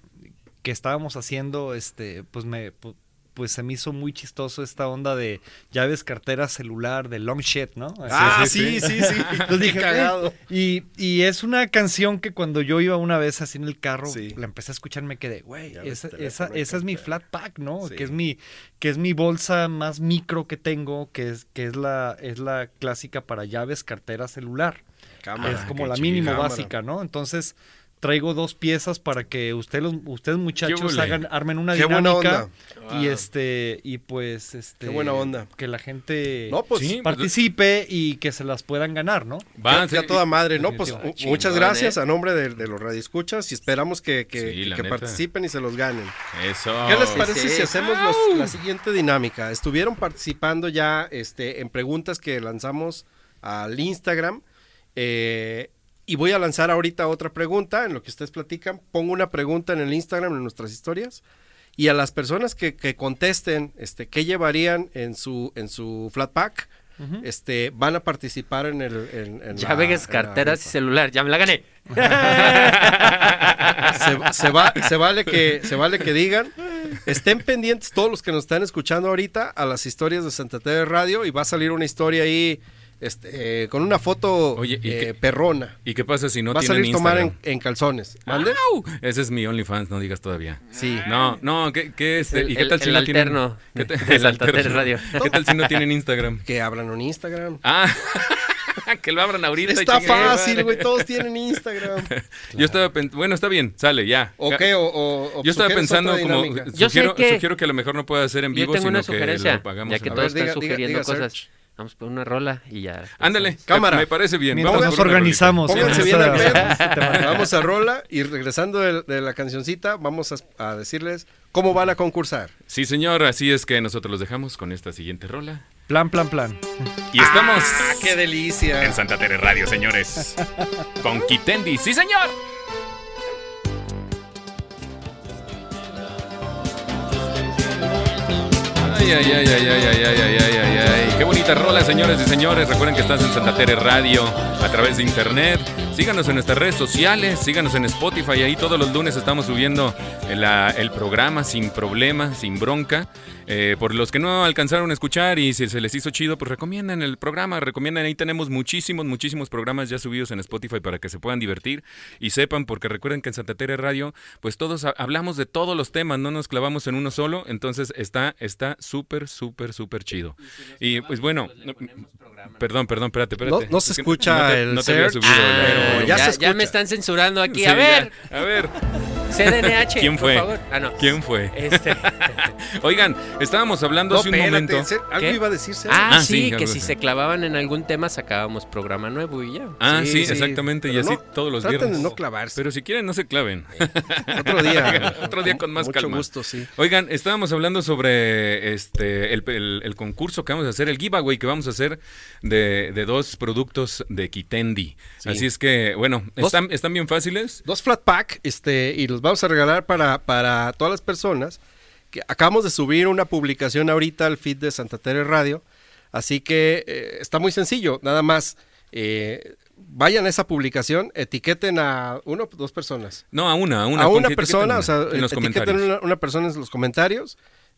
que estábamos haciendo, este, pues me pu- pues se me hizo muy chistoso esta onda de llaves, cartera, celular, de long shit, ¿no? Así ah, sí, sí, sí. <laughs> Entonces Qué dije, cagado. "Eh". y, y es una canción que cuando yo iba una vez así en el carro, Sí. la empecé a escuchar, me quedé, güey, esa, esa, y esa es mi flat pack, ¿no? Sí. Que es mi, que es mi bolsa más micro que tengo, que es, que es la, es la clásica para llaves, cartera, celular. Cámara. es como la mínima básica, ¿no? Entonces traigo dos piezas para que ustedes, los- ustedes muchachos hagan, armen una Qué buena dinámica onda. y este y pues este Qué buena onda. que la gente No, pues Sí, participe y que se las puedan ganar, ¿no? Va, ya, ya sí, toda madre, ¿no? Pues muchas Chingón, gracias ¿eh? a nombre de, de los radioescuchas y esperamos que, que, Sí, que participen y se los ganen. Eso. ¿Qué les sí, parece sí. si hacemos los- la siguiente dinámica? Estuvieron participando ya este, en preguntas que lanzamos al Instagram. eh, y voy a lanzar ahorita otra pregunta en lo que ustedes platican. Pongo una pregunta en el Instagram, en nuestras historias. Y a las personas que, que contesten este, qué llevarían en su, en su flat pack, este, van a participar en el... En, en la- en la carteras y rifa. celular. Ya me la gané. se, se va, se vale que se vale que digan. Estén pendientes todos los que nos están escuchando ahorita a las historias de Santa Tere Radio y va a salir una historia ahí este, eh, con una foto Oye, ¿y eh, qué- perrona. ¿Y qué pasa si no va a salir tomar en, Instagram? en calzones. ¿Mande? ¡Au! Ese es mi OnlyFans, no digas todavía. Sí. No, no, ¿qué, qué este, El- ¿y qué el- tal si el no alterno tienen... ¿qué de tal- el Santa Tere alterno. <laughs> Radio. <laughs> ¿Qué tal si no tienen Instagram? Que abran un Instagram. Ah, <laughs> que lo abran ahorita. Está chingue, fácil, güey. Todos tienen Instagram. Yo estaba pensando, bueno, está bien, sale, ya. ¿O qué? O, o- o Yo estaba pensando como? Yo sé sugiero, que- sugiero que a lo mejor no pueda ser en Yo vivo, tengo sino una que lo pagamos. Ya que todos están sugiriendo diga, cosas. Vamos por una rola y ya. Ándale, Cámara. Me parece bien. Mientras vamos nos organizamos. Pónganse en bien al esta- pedo. Vamos a rola y regresando de, de la cancioncita, vamos a, a decirles cómo van a concursar. Sí, señor, así es que nosotros los dejamos con esta siguiente rola. Plan, plan, plan. Y estamos ¡Ah, qué delicia! en Santa Tere Radio, señores. Con Kitendi. ¡Sí, señor! Ay, ay, ay, ay, ay, ay, ay, ay, ay, ay, ay. Qué bonita rola, señores y señores. Recuerden que estás en Santa Tere Radio a través de internet. Síganos en nuestras redes sociales, síganos en Spotify. Ahí todos los lunes estamos subiendo la- el programa sin problema, sin bronca. Eh, por los que no alcanzaron a escuchar y si se les hizo chido, pues recomiendan el programa, recomiendan. Ahí tenemos muchísimos, muchísimos programas ya subidos en Spotify para que se puedan divertir y sepan, porque recuerden que en Santa Tere Radio, pues todos ha- hablamos de todos los temas, no nos clavamos en uno solo. Entonces está está súper, súper, súper chido. Y pues bueno, no- perdón, perdón, espérate, espérate. No- no se Es que escucha no te- el no te había subido Ah, ya ya, se ya me están censurando aquí. Sí, a ver, ya. A ver, CDNH. ¿quién por fue? favor. Ah, no. ¿Quién fue? Este. <laughs> Oigan, estábamos hablando No, hace un espérate, momento. Ser- algo ¿Qué? iba a decirse. Ah, Ah, sí, sí, que si se clavaban en algún tema sacábamos programa nuevo y ya. Ah, sí, Sí, sí, exactamente, y así no, todos los traten viernes. de no clavarse. Pero si quieren, no se claven. Otro día. <laughs> Otro día con más Mucho calma. gusto, sí. Oigan, estábamos hablando sobre este el, el- el concurso que vamos a hacer, el giveaway que vamos a hacer de, de dos productos de Kitendi. Sí. Así es que, bueno, Dos- están, están bien fáciles. Dos flat pack, este, y los vamos a regalar para, para todas las personas. Que acabamos de subir una publicación ahorita al feed de Santa Tere Radio. Así que eh, está muy sencillo. Nada más eh, vayan a esa publicación, etiqueten a uno o dos personas. No, a una, a una. a una persona, etiqueten o sea, en los etiqueten comentarios. una, una persona en los comentarios.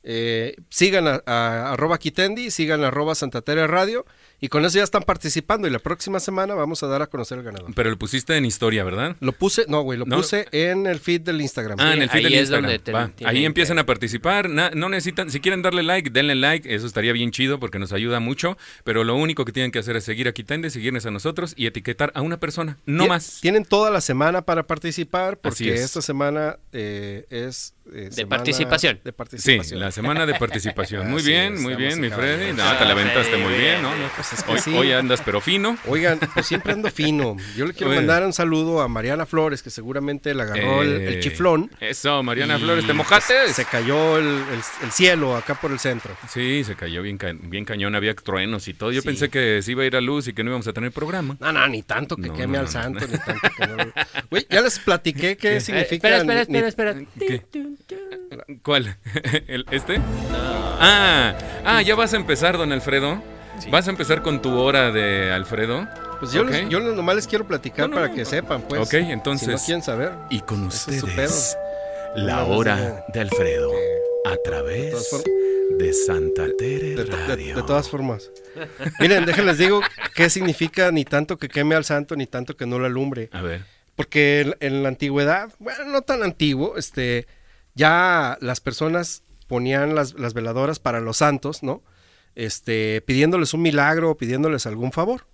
eh, sigan a, a- arroba Kitendi, sigan a arroba Santa Tere Radio y con eso ya están participando y la próxima semana vamos a dar a conocer el ganador. Pero lo pusiste en historia, ¿verdad? Lo puse, no, güey, lo No. puse en el feed del Instagram. Ah, en el feed ahí del es Instagram. donde te- Va, Ahí que- empiezan a participar. Na- no necesitan, si quieren darle like, denle like. Eso estaría bien chido porque nos ayuda mucho. Pero lo único que tienen que hacer es seguir a Kitende, seguirnos a nosotros y etiquetar a una persona, no Tien- más. Tienen toda la semana para participar porque es. esta semana eh, es eh, semana participación. De Sí, participación. la semana de participación. <laughs> Muy Así bien, es, muy bien, mi. Freddy. No, te la aventaste muy bien, ¿no? No, Pues es que hoy, sí. hoy andas pero fino. Oigan, pues siempre ando fino. Yo le quiero Oye. mandar un saludo a Mariana Flores, que seguramente le agarró el, el Eh, chiflón. Eso, Mariana y Flores, ¿te mojaste? Se cayó el, el- el cielo acá por el centro. Sí, se cayó bien, ca- bien cañón, había truenos y todo. Yo Sí. pensé que se iba a ir a luz y que no íbamos a tener programa. No, no, ni tanto que No, queme no, al santo, no. ni tanto que no. Güey, ya les platiqué qué <laughs> Eh, significa. espera, espera, espera, ni- espera. ¿Qué? ¿Cuál? <laughs> ¿El, ¿Este? Ah, ah, ya vas a empezar, don Alfredo. ¿Vas a empezar con tu hora de Alfredo? Pues yo, Ok. les- yo nomás les quiero platicar No, no, para no. que sepan, pues. Ok, entonces- Si no quieren saber. Y con Ese es su ustedes, la hora de Alfredo, a de través de Santa Tere De, de- todas formas. Miren, déjenles digo qué significa ni tanto que queme al santo, ni tanto que no lo alumbre. A ver. Porque en, en la antigüedad, bueno, no tan antiguo, este, ya las personas ponían las, las veladoras para los santos, ¿no? Este, pidiéndoles un milagro o pidiéndoles algún favor.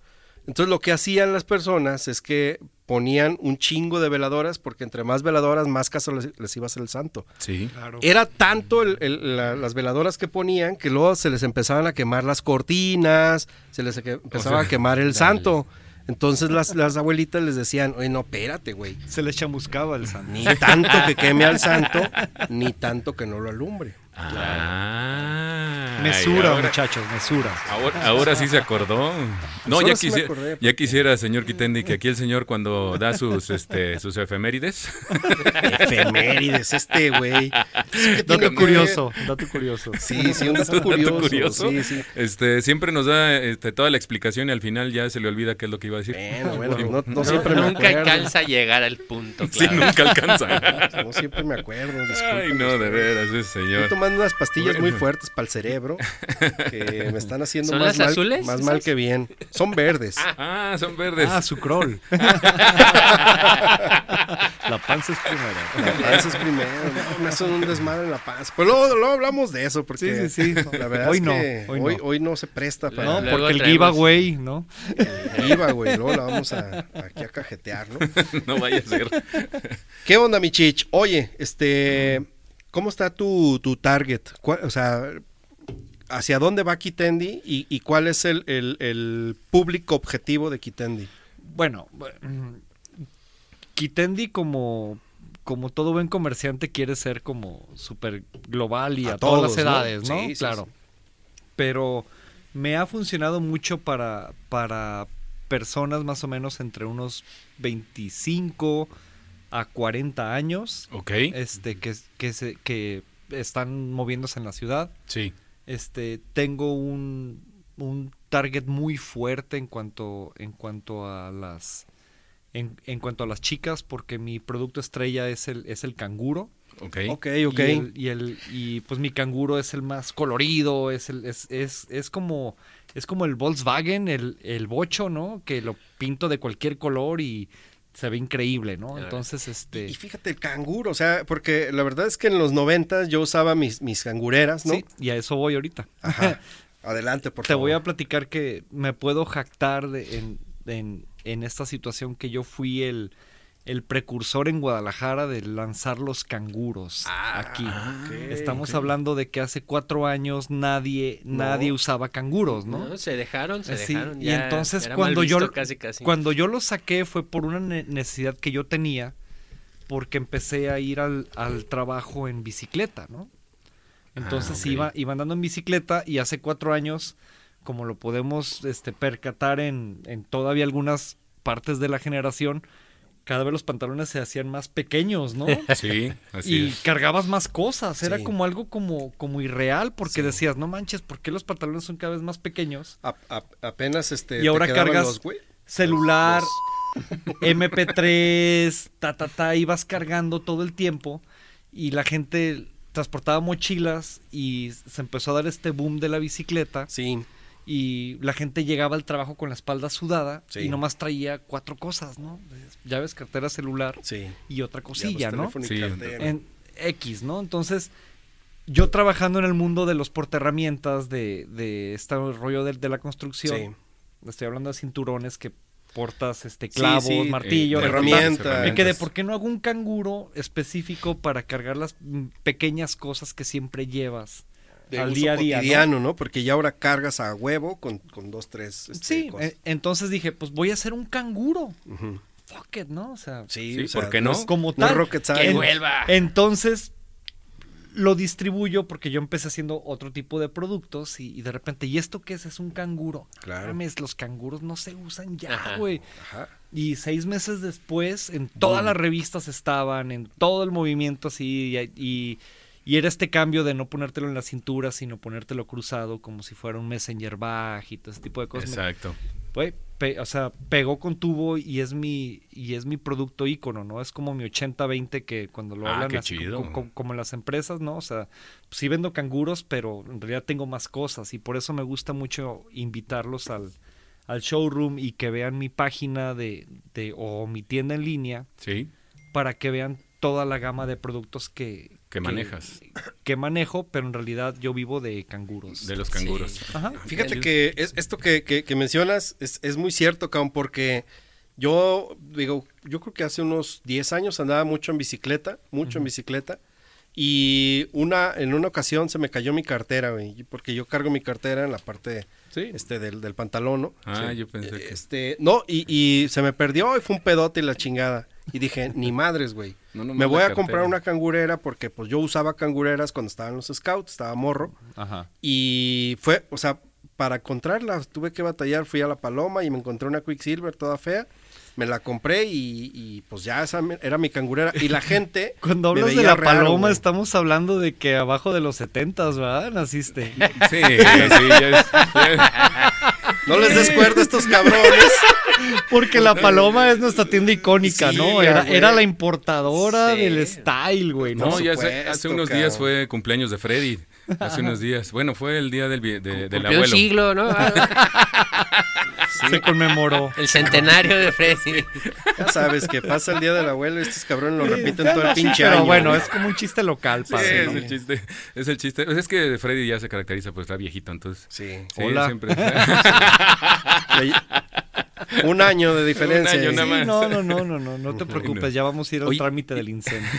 Entonces lo que hacían las personas es que ponían un chingo de veladoras porque entre más veladoras más caso les, les iba a hacer el santo. Sí. Era tanto el- el- la- las veladoras que ponían que luego se les empezaban a quemar las cortinas, se les empezaba sea, a quemar el dale. santo. Entonces las, las abuelitas les decían, oye, no, espérate, güey. Se le chamuscaba el santo. Ni tanto que queme al santo, ni tanto que no lo alumbre. Ah. Mesura, ahora, muchachos, mesura. ahora, ahora sí se acordó. No, ya, sí quisiera, acordé, ya quisiera, señor Kitendi, que aquí el señor cuando da sus, <laughs> este, sus efemérides, Efemérides, este güey. ¿Qué tiene Dato que curioso, dato curioso. Sí, sí, un dato <laughs> dato curioso. curioso. Sí, sí. este, siempre nos da este, toda la explicación y al final ya se le olvida qué es lo que iba a decir. Bueno, bueno, no, no No, siempre me nunca alcanza a llegar al punto, Sí, claro. nunca alcanza. No siempre me acuerdo. Ay, no, de veras, ese señor. Tomando unas pastillas muy fuertes para el cerebro que me están haciendo ¿Son más, las mal, azules, más mal que bien. Son verdes. Ah, son verdes. Ah, su crawl. <laughs> La panza es primero. La panza es primero. no, me hacen un desmadre en la panza. Pues luego, luego hablamos de eso porque Sí, sí, sí. la verdad Hoy es no, que hoy hoy, no. hoy no se presta para No, No, porque el giveaway, ¿no? el güey. Luego la vamos a, aquí a cajetear, ¿no? <laughs> No vaya a ser. ¿Qué onda, mi chich? Oye, este, ¿cómo está tu, tu target? ¿Cuál- o sea, ¿hacia dónde va Kitendi y, y cuál es el, el- el público objetivo de Kitendi? Bueno, Kitendi como, como todo buen comerciante quiere ser como súper global y A a, todas las ¿no? edades, ¿no? Sí, sí, claro. sí. Pero me ha funcionado mucho para, para personas más o menos entre unos 25 a 40 años. Ok. Este, que, que, se, que están moviéndose en la ciudad. Sí. Este, tengo un, un target muy fuerte en cuanto, en cuanto a las en, en cuanto a las chicas, porque mi producto estrella es el, es el canguro. Ok. Ok, Y ok. el, y, el- y, pues mi canguro es el más colorido, es el, es, es, es como es como el Volkswagen, el, el bocho, ¿no? Que lo pinto de cualquier color y se ve increíble, ¿no? Entonces, este Y fíjate, el canguro, o sea, porque la verdad es que en los noventas yo usaba mis, mis cangureras, ¿no? sí, y a eso voy ahorita. Ajá. <laughs> Adelante, por Te favor. voy a platicar que me puedo jactar de- en, en- en esta situación que yo fui el, el precursor en Guadalajara de lanzar los canguros aquí. Ah, Estamos hablando de que hace cuatro años nadie, No. nadie usaba canguros, ¿no? No, se dejaron, se Sí, dejaron. y ya entonces cuando yo casi, casi. cuando yo lo saqué fue por una ne- necesidad que yo tenía porque empecé a ir al, al trabajo en bicicleta, ¿no? Entonces Ah, iba, iba andando en bicicleta y hace cuatro años, como lo podemos este, percatar en, en todavía algunas partes de la generación, cada vez los pantalones se hacían más pequeños, ¿no? <laughs> Sí, así y es. cargabas más cosas, era Sí. como algo como, como irreal, porque Sí. decías, no manches, ¿por qué los pantalones son cada vez más pequeños? A- a- apenas este. Y ahora cargas los celular, los- <laughs> MP3, <laughs> ta, ta, ta, ibas cargando todo el tiempo y la gente transportaba mochilas y se empezó a dar este boom de la bicicleta Sí, y la gente llegaba al trabajo con la espalda sudada Sí. y nomás traía cuatro cosas, ¿no? Llaves, cartera, celular sí. y otra cosilla, ¿no? Sí, cartera. En X, ¿no? Entonces, yo trabajando en el mundo de los portaherramientas, de, de este rollo de, de la construcción, Sí. estoy hablando de cinturones que portas este Sí, clavos, sí, martillo, eh, ta, ta, ta. herramientas. Me quedé, ¿por qué no hago un canguro específico para cargar las mm, pequeñas cosas que siempre llevas De al uso día a día? ¿no? cotidiano, ¿no? Porque ya ahora cargas a huevo con, con dos, tres. este, Sí, cosas. eh, entonces dije, pues voy a hacer un canguro. Fuck it, ¿no? O sea, Sí, Sí, o sea, ¿por qué no? es- como no es tal. rocket ¡Que science. vuelva! Entonces lo distribuyo porque yo empecé haciendo otro tipo de productos y, y de repente, ¿y esto qué es? Es un canguro. Claro. Mames, los canguros no se usan ya, güey. Ajá. Y seis meses después, en todas Boom. las revistas estaban, en todo el movimiento así, y, y- y era este cambio de no ponértelo en la cintura, sino ponértelo cruzado, como si fuera un messenger bag y todo ese tipo de cosas. Exacto. Pe- o sea, pegó con tubo y es mi y es mi producto ícono, ¿no? Es como mi 80-20 que cuando lo Ah, hablan así, como las empresas, ¿no? O sea, sí vendo canguros, pero en realidad tengo más cosas y por eso me gusta mucho invitarlos al, al showroom y que vean mi página de, de o mi tienda en línea Sí. para que vean toda la gama de productos que, Que manejas. que manejo, pero en realidad yo vivo de canguros. De los canguros. Ajá. Fíjate que es, esto que, que- que mencionas es, es muy cierto, Caón, porque yo digo, yo creo que hace unos 10 años andaba mucho en bicicleta, mucho en bicicleta, y una, en una ocasión se me cayó mi cartera, güey, porque yo cargo mi cartera en la parte Sí. este, del, del pantalón, ¿no? Ah, Sí. yo pensé que... Este, no, y, y se me perdió y fue un pedote y la chingada. Y dije, ni madres, güey. No, nomás me voy a comprar una cangurera porque pues yo usaba cangureras cuando estaba en los scouts, estaba morro. Ajá. Y fue, o sea, para encontrarla tuve que batallar, fui a la Paloma y me encontré una Quicksilver toda fea. Me la compré y, y, pues ya esa era mi cangurera. Y la gente... <laughs> Cuando me hablas de la raro, paloma, estamos hablando de que abajo de los setentas, ¿verdad? Naciste. Sí, sí, ya es- ya No les descuerdo a estos cabrones. <laughs> Porque la paloma es nuestra tienda icónica, Sí, ¿no? Era, la importadora Sí. del style, güey, ¿no? No, ya hace, hace unos cabrón. días fue cumpleaños de Freddy. Hace unos <laughs> días. Bueno, fue el día del, de- del abuelo. un siglo, ¿no? <laughs> Se conmemoró. El centenario de Freddy. Ya sabes que pasa el día del abuelo y estos cabrones lo repiten todo el Sí, pinche pero año. bueno, güey. es como un chiste local, Sí, padre, es ¿no? el chiste. Es el chiste. Es que Freddy ya se caracteriza, pues está viejito, entonces. Sí. Sí, Hola. siempre- <laughs> <laughs> Le- Un año de diferencia. año ¿eh? nada Sí, más. no, no, no, no, no, no te <laughs> preocupes, ya vamos a ir al Oye, trámite del incendio.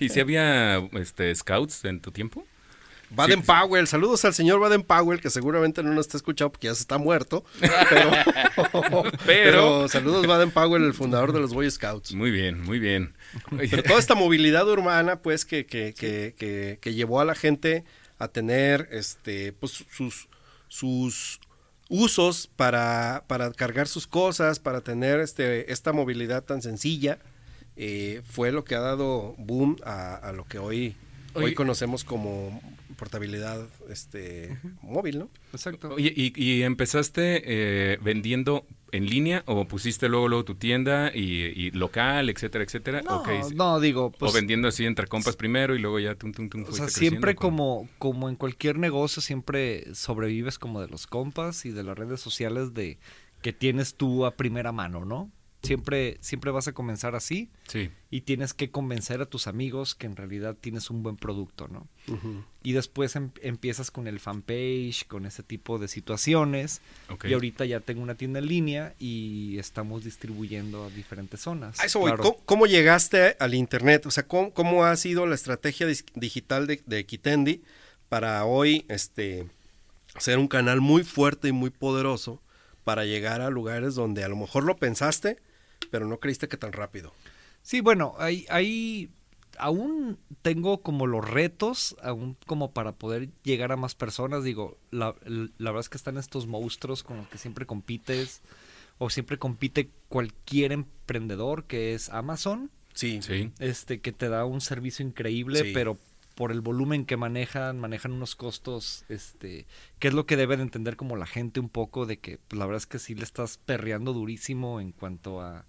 ¿Y si había este, scouts en tu tiempo? Baden Powell, saludos al señor Baden Powell, que seguramente no nos está escuchando porque ya se está muerto. <laughs> Pero, pero saludos Baden Powell, el fundador de los Boy Scouts. Muy bien, muy bien. Pero toda esta movilidad urbana, pues, que, que, que, que, que llevó a la gente a tener este, pues, sus, sus usos para, para cargar sus cosas, para tener este, esta movilidad tan sencilla, eh, fue lo que ha dado boom a, a lo que hoy, hoy conocemos como portabilidad este, móvil, ¿no? Exacto. Oye, ¿y, y empezaste eh, vendiendo en línea o pusiste luego, luego tu tienda y, y local, etcétera, etcétera? No, ¿O qué hice- no, digo, pues, o vendiendo así entre compas primero y luego ya tum, tum, tum, o sea, siempre como, como en cualquier negocio, siempre sobrevives como de los compas y de las redes sociales de que tienes tú a primera mano, ¿no? Siempre, siempre vas a comenzar así Sí, y tienes que convencer a tus amigos que en realidad tienes un buen producto, ¿no? Y después em- empiezas con el fanpage, con ese tipo de situaciones. Y ahorita ya tengo una tienda en línea y estamos distribuyendo a diferentes zonas. A eso voy. Claro. ¿Cómo, cómo llegaste al Internet? O sea, ¿cómo, cómo ha sido la estrategia digital de, de Kitendi para hoy este, ser un canal muy fuerte y muy poderoso para llegar a lugares donde a lo mejor lo pensaste, pero no creíste que tan rápido? Sí, bueno, ahí, ahí aún tengo como los retos, aún como para poder llegar a más personas. Digo, la, la verdad es que están estos monstruos con los que siempre compites o siempre compite cualquier emprendedor que es Amazon, Sí. Sí, este que te da un servicio increíble, Sí. pero por el volumen que manejan, manejan unos costos, este, que es lo que debe de entender como la gente un poco de que pues, la verdad es que sí le estás perreando durísimo en cuanto a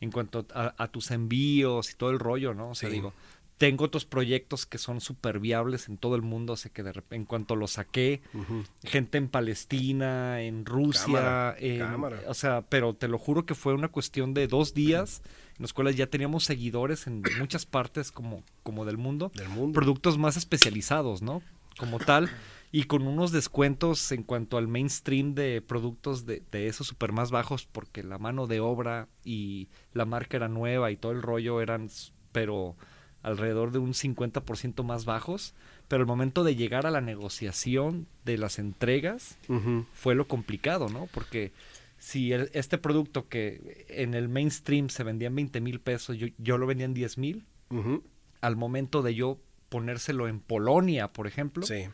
en cuanto a, a tus envíos y todo el rollo, ¿no? O sea, Sí. digo, tengo otros proyectos que son súper viables en todo el mundo, sea que de repente, en cuanto los saqué, gente en Palestina, en Rusia, Cámara, en- cámara. o sea, pero te lo juro que fue una cuestión de dos días en los cuales ya teníamos seguidores en muchas partes como, como del mundo, Del mundo. productos más especializados, ¿no? Como tal, y con unos descuentos en cuanto al mainstream de productos de, de esos super más bajos, porque la mano de obra y la marca era nueva y todo el rollo eran, pero alrededor de un 50% más bajos, pero el momento de llegar a la negociación de las entregas fue lo complicado, ¿no? Porque si el- este producto que en el mainstream se vendía en 20 mil pesos, yo, yo lo vendía en 10 mil, al momento de yo ponérselo en Polonia, por ejemplo, Sí.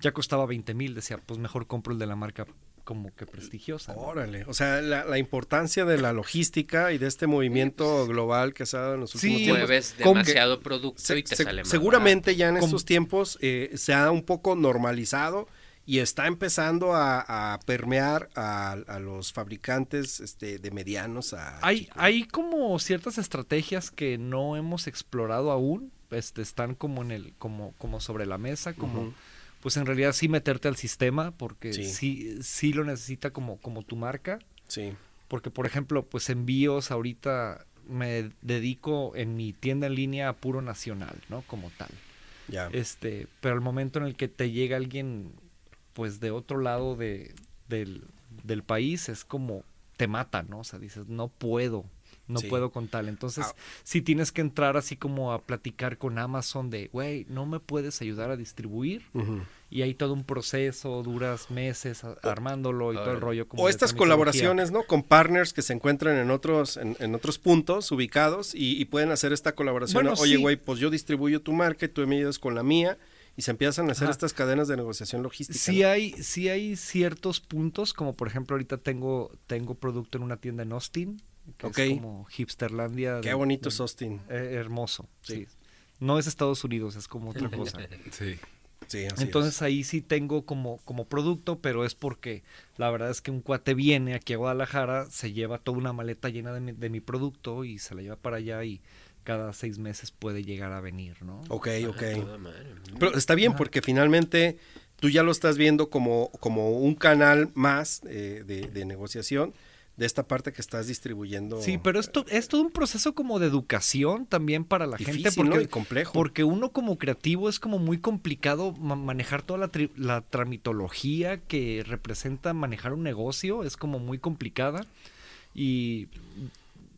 ya costaba 20 mil, decía, pues mejor compro el de la marca como que prestigiosa. ¿no? Órale. O sea, la, la importancia de la logística y de este movimiento global que se ha dado en los Sí, últimos tiempos. Mueves ¿Cómo que- demasiado producto Se- y te se- sale más seguramente ya en estos tiempos eh, se ha un poco normalizado y está empezando a, a permear a, a los fabricantes este, de medianos a Hay, chicos. hay como ciertas estrategias que no hemos explorado aún, este, están como en el, como, como sobre la mesa, como. Pues en realidad sí meterte al sistema, porque Sí. sí, sí, lo necesita como, como tu marca. Sí. Porque, por ejemplo, pues envíos ahorita me dedico en mi tienda en línea a puro nacional, ¿no? Como tal. Ya. Este, pero el momento en el que te llega alguien, pues de otro lado de, del, del país, es como te mata, ¿no? O sea, dices, no puedo, no Sí. puedo con tal. Entonces, Ah. sí tienes que entrar así como a platicar con Amazon de, güey, ¿no me puedes ayudar a distribuir? Y hay todo un proceso, duras meses a- armándolo y todo el rollo. como O estas colaboraciones, ¿no? Con partners que se encuentran en otros, en, en otros puntos ubicados y, y pueden hacer esta colaboración. Bueno, ¿no? Oye, sí. güey, pues yo distribuyo tu marca y tú me ayudas con la mía. Y se empiezan a hacer Ajá. estas cadenas de negociación logística. Sí ¿no? hay, sí hay ciertos puntos, como por ejemplo ahorita tengo, tengo producto en una tienda en Austin, que es como hipsterlandia. Qué de- bonito es Austin. eh, hermoso, Sí. sí. No es Estados Unidos, es como otra cosa. <laughs> sí. Sí, así Entonces ahí sí tengo como, como producto, pero es porque la verdad es que un cuate viene aquí a Guadalajara, se lleva toda una maleta llena de mi, de mi producto y se la lleva para allá y cada seis meses puede llegar a venir, ¿no? Ok, ok. Pero está bien porque finalmente tú ya lo estás viendo como, como un canal más eh, de, de negociación de esta parte que estás distribuyendo. Sí, pero esto es todo un proceso como de educación también para la Difícil, gente porque ¿no? Y complejo. porque uno como creativo es como muy complicado ma- manejar toda la, tri- la tramitología que representa manejar un negocio, es como muy complicada y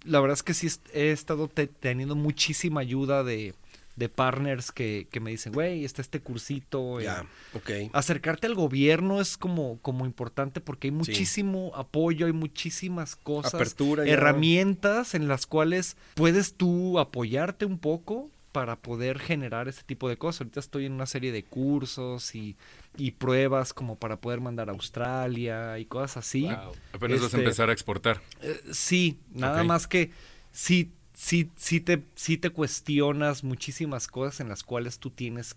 la verdad es que sí he estado te- teniendo muchísima ayuda de, de partners que, que me dicen, güey, está este cursito. eh, Ya, ok. acercarte al gobierno es como, como importante porque hay muchísimo apoyo, hay muchísimas cosas, Apertura ya. herramientas en las cuales puedes tú apoyarte un poco para poder generar este tipo de cosas. Ahorita estoy en una serie de cursos y, y pruebas como para poder mandar a Australia y cosas así. Wow. Apenas vas a Este- empezar a exportar. Eh, sí, nada más que sí, sí, sí, te, sí te cuestionas muchísimas cosas en las cuales tú tienes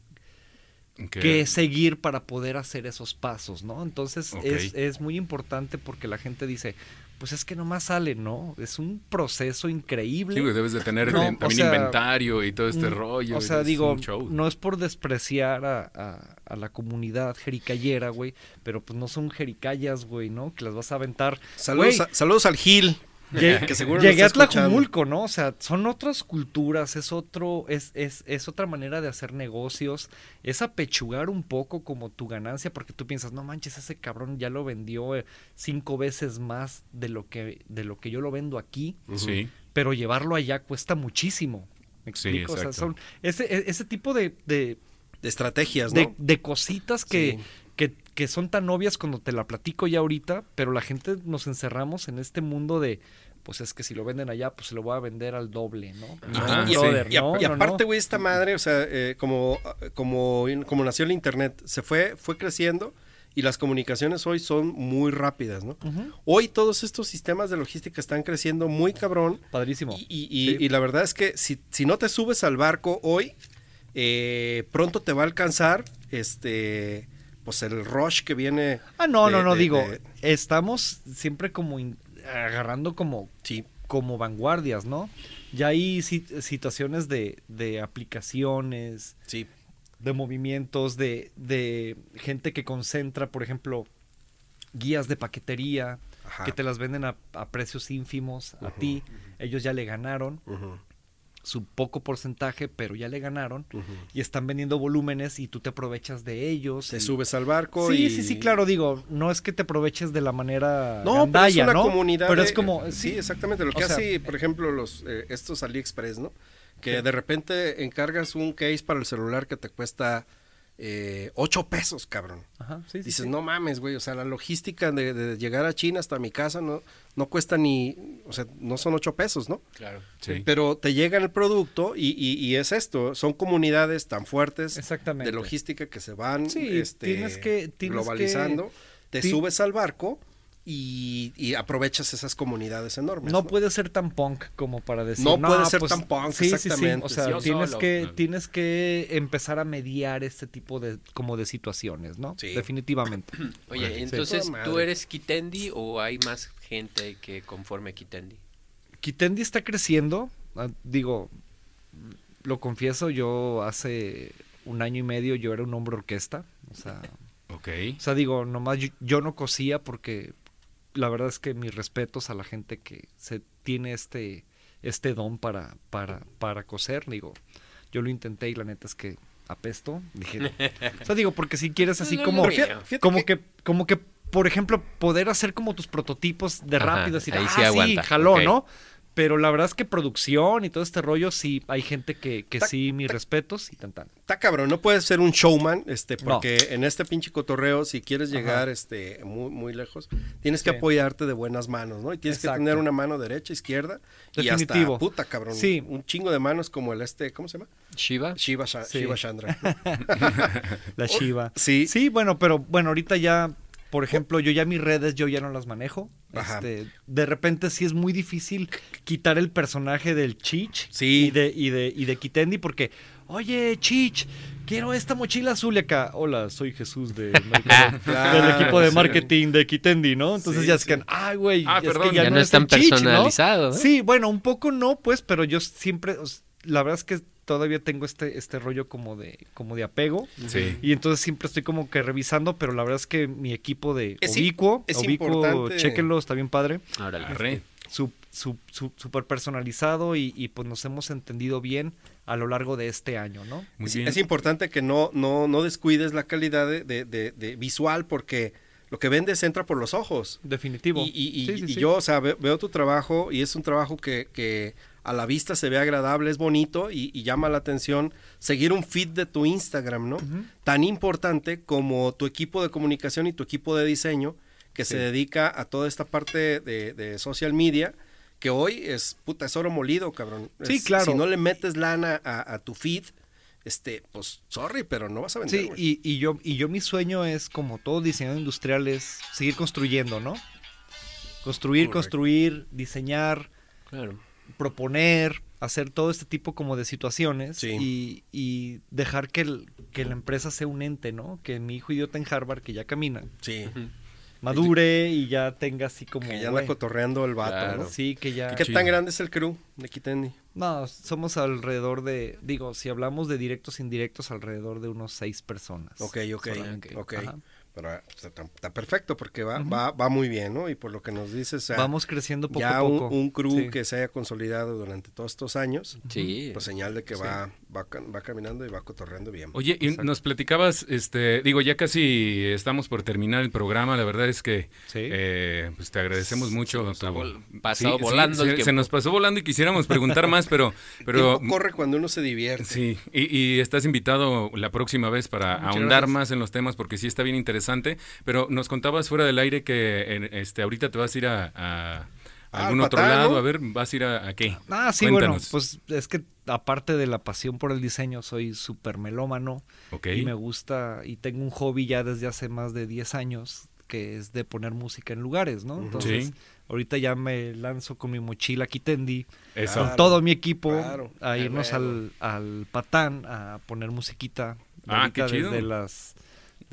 Que- que seguir para poder hacer esos pasos, ¿no? Entonces es, es muy importante porque la gente dice, pues es que nomás sale, ¿no? Es un proceso increíble. Sí, güey, debes de tener No, también o sea, inventario y todo este rollo. O sea, es digo, no es por despreciar a, a- a la comunidad jericayera, güey, pero pues no son jericayas, güey, ¿no? Que las vas a aventar. Saludos, a- saludos al Gil. <laughs> Que seguro Llegué a. Tlajumulco, ¿no? O sea, son otras culturas, es otro, es, es, es otra manera de hacer negocios, es apechugar un poco como tu ganancia, porque tú piensas, no manches, ese cabrón ya lo vendió eh, cinco veces más de lo que, de lo que yo lo vendo aquí, Sí. pero llevarlo allá cuesta muchísimo. ¿Me Sí, explico? o sea, exacto. son ese, e- ese tipo de, de, De estrategias, de, ¿no? de cositas que, Sí. Que, que son tan obvias cuando te la platico ya ahorita, pero la gente nos encerramos en este mundo de, pues es que si lo venden allá, pues se lo voy a vender al doble, ¿no? Sí. Y, a- y no, aparte, güey, esta madre, o sea, eh, como, como, como nació el internet, se fue, fue creciendo y las comunicaciones hoy son muy rápidas, ¿no? Hoy todos estos sistemas de logística están creciendo muy cabrón Padrísimo. y, y- y- Sí. y la verdad es que si, si no te subes al barco hoy, eh, pronto te va a alcanzar este pues el rush que viene. Ah, no, de- no, no, de- digo, de- estamos siempre como in- agarrando como, sí, como vanguardias, ¿no? Ya hay sit- situaciones de, de aplicaciones, sí. de movimientos, de, de gente que concentra, por ejemplo, guías de paquetería, Ajá. que te las venden a, a precios ínfimos a ti. Ellos ya le ganaron Ujú, su poco porcentaje, pero ya le ganaron. Y están vendiendo volúmenes y tú te aprovechas de ellos. Te y- subes al barco Sí, y... sí, sí, claro, digo, no es que te aproveches de la manera No, gandalla, pero es una ¿no? comunidad. Pero de- es como, Sí, sí, exactamente. Lo que sea- hace, por ejemplo, los eh, estos AliExpress, ¿no? Que de repente encargas un case para el celular que te cuesta eh, 8 pesos, cabrón. Ajá, sí, sí, Dices, sí. no mames, güey, o sea, la logística de, de llegar a China hasta mi casa no, no cuesta ni, o sea, no son 8 pesos, ¿no? Claro. Sí. Pero te llega el producto y, y- y es esto, son comunidades tan fuertes Exactamente. de logística que se van Sí, este, tienes que- tienes globalizando, te subes al barco y, y aprovechas esas comunidades enormes. No puede ser tan punk como para decir. No puede ser tan punk, sí, sí, sí. exactamente. O sea, tienes solo. que, No. tienes que empezar a mediar este tipo de, como de situaciones, ¿no? Sí. Definitivamente. <clears throat> Oye, Sí. entonces, ¿tú eres Kitendi o hay más gente que conforme Kitendi? Kitendi está creciendo. ah, Digo, lo confieso, yo hace un año y medio yo era un hombre orquesta. O sea, Ok. o sea digo, nomás yo, yo no cosía porque la verdad es que mis respetos a la gente que se tiene este, este don para, para, para coser. Digo, yo lo intenté y la neta es que apesto. Dije, o sea, digo, porque si quieres así No, como, Fíjate- fíjate como que, como que, por ejemplo, poder hacer como tus prototipos de rápido, así, ahí ah, sí sí, aguanta, jaló, ok. ¿no? Pero la verdad es que producción y todo este rollo, sí, hay gente que, que sí, mis respetos y tan tan. Está cabrón, no puedes ser un showman, este, No. porque en este pinche cotorreo, si quieres Ajá. llegar este, muy, muy lejos, tienes que Sí. apoyarte de buenas manos, ¿no? Y tienes Exacto. que tener una mano derecha, izquierda, Definitivo. y hasta puta, cabrón. Sí. Un chingo de manos como el este, ¿cómo se llama? ¿Shiva? Shiva, Sha- Sí. Shiva Chandra. <laughs> <laughs> La Shiva. sí. Sí, bueno, pero bueno, ahorita ya, por ejemplo, yo ya mis redes yo ya no las manejo. Este, de repente sí es muy difícil quitar el personaje del Chich Sí. y de y de y de Kitendi porque, "Oye, Chich, quiero esta mochila azul y acá. Hola, soy Jesús de <laughs> mercado- Claro, del equipo de sí. marketing de Kitendi, ¿no? Entonces Sí, ya es sí. que, ay, güey, Ah, es que perdón, Ya no es tan Chich, ¿no?". personalizado, ¿eh? Sí, bueno, un poco no, pues, pero yo siempre o la verdad es que todavía tengo este este rollo como de como de apego. Sí. Y entonces siempre estoy como que revisando, pero la verdad es que mi equipo de Es im- Obicuo, es Obicuo, importante- chéquenlo, está bien padre, su, su- súper personalizado y, y pues nos hemos entendido bien a lo largo de este año, ¿no? Muy es, bien. es importante que no, no, no descuides la calidad de, de- de- de visual porque lo que vendes entra por los ojos. Definitivo. Y, y- y- Sí, sí, y sí. yo, o sea, ve- veo, tu trabajo y es un trabajo que, que a la vista se ve agradable, es bonito y, y llama la atención seguir un feed de tu Instagram, ¿no? Tan importante como tu equipo de comunicación y tu equipo de diseño que se dedica a toda esta parte de, de social media que hoy es, puta, es oro molido, cabrón. Sí, Es- claro. Si no le metes lana a, a tu feed, este, pues, sorry, pero no vas a vender, Sí, y, y yo, y yo mi sueño es, como todo diseñador industrial, es seguir construyendo, ¿no? Construir, construir, diseñar, Claro. Proponer, hacer todo este tipo como de situaciones Sí. y, y dejar que, el- que la empresa sea un ente, ¿no? Que mi hijo idiota en Harvard, que ya camina, Sí, madure y ya tenga así como... que ya anda cotorreando el vato, Claro. ¿no? Sí, que ya... ¿Qué chido. tan grande es el crew de Kitendi? No, somos alrededor de, digo, si hablamos de directos e indirectos, alrededor de unos seis personas. Ok, ok, solamente. ok. Ajá. Pero pues, está, está perfecto porque va, va, va muy bien, ¿no? Y por lo que nos dices, o sea, Vamos creciendo poco ya a un, poco. un crew Sí. que se haya consolidado durante todos estos años, Sí. pues señal de que va, va, va caminando y va cotorreando bien. Oye, y nos platicabas, este, digo, ya casi estamos por terminar el programa, la verdad es que Sí. eh, pues te agradecemos mucho. nos vol- pasado volando se, se nos pasó volando y quisiéramos preguntar más, pero, <laughs> pero corre cuando uno se divierte. Sí, y, y estás invitado la próxima vez para Muchas ahondar gracias. más en los temas porque sí está bien interesante, pero nos contabas fuera del aire que en- este ahorita te vas a ir a, a Ah, algún al otro lado, ¿no? a ver, vas a ir a, a qué? Ah, sí, bueno, pues es que aparte de la pasión por el diseño, soy súper melómano Ok. y me gusta y tengo un hobby ya desde hace más de 10 años que es de poner música en lugares, ¿no? Entonces, Sí. ahorita ya me lanzo con mi mochila Kitendi, Eso. Con todo mi equipo, claro. a irnos al, al Patán a poner musiquita Ah, ahorita qué chido. desde las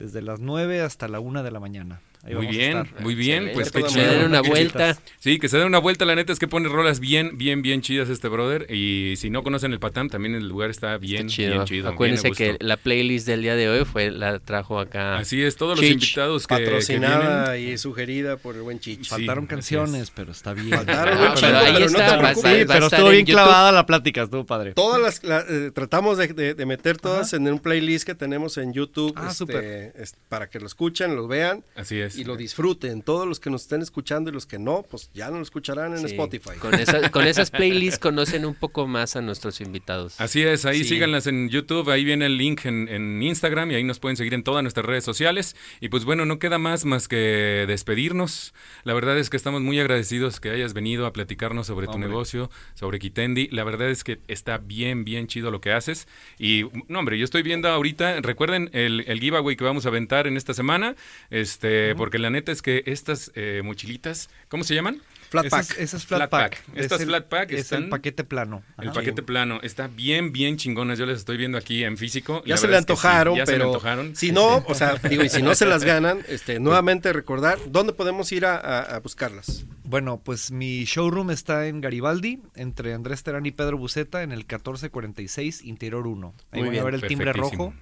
desde las 9 hasta la 1 de la mañana. Ahí Muy vamos a bien, estar. muy bien, pues qué Toda Se den una vuelta. Sí, que se den una vuelta, la neta es que pone rolas bien, bien, bien chidas este brother. Y si no conocen el Patán, también el lugar está bien, Está chido. bien chido. Acuérdense bien que la playlist del día de hoy fue la trajo acá. Así es, todos los invitados que, que vienen. Patrocinada y sugerida por el buen Chichi. Sí, Faltaron canciones, pero está bien. Faltaron Ah, pero ahí no está, te va- preocupes. va- Sí, va a pero estuvo en bien YouTube. clavada la plática, estuvo padre. Todas las, la- eh, tratamos de, de- de meter todas en un playlist que tenemos en YouTube Ah, este, para que lo escuchen, lo vean Así es. Y lo disfruten. Todos los que nos estén escuchando y los que no, pues ya no lo escucharán en Sí, Spotify. Con, esa- <laughs> con esas playlists conocen un poco más a nuestros invitados. Así es, ahí Sí. síganlas en YouTube, ahí viene el link en, en Instagram y ahí nos pueden seguir en todas nuestras redes sociales. Y pues bueno, no queda más más que despedirnos. La verdad es que estamos muy agradecidos que hayas venido a platicarnos sobre tu negocio, sobre Kitendi. La verdad es que está bien, bien chido lo que haces. Y no, hombre, yo estoy viendo ahorita, recuerden el, el giveaway que vamos a aventar en esta semana, este, porque la neta es que estas eh, mochilitas, ¿cómo se llaman? Flat pack. es, ese es flat, Flat pack. pack. Estas Es el- flat pack es están- el paquete plano. El paquete plano está bien, bien chingonas. Yo les estoy viendo aquí en físico. Ya La se le verdad es que sí, antojaron, ya se le pero antojaron. si no, o sea, digo, y si no se las ganan, este, nuevamente recordar, ¿dónde podemos ir a, a- a buscarlas? Bueno, pues mi showroom está en Garibaldi, entre Andrés Terán y Pedro Buceta, en el 1446, Interior 1. Ahí Muy van a ver el timbre rojo,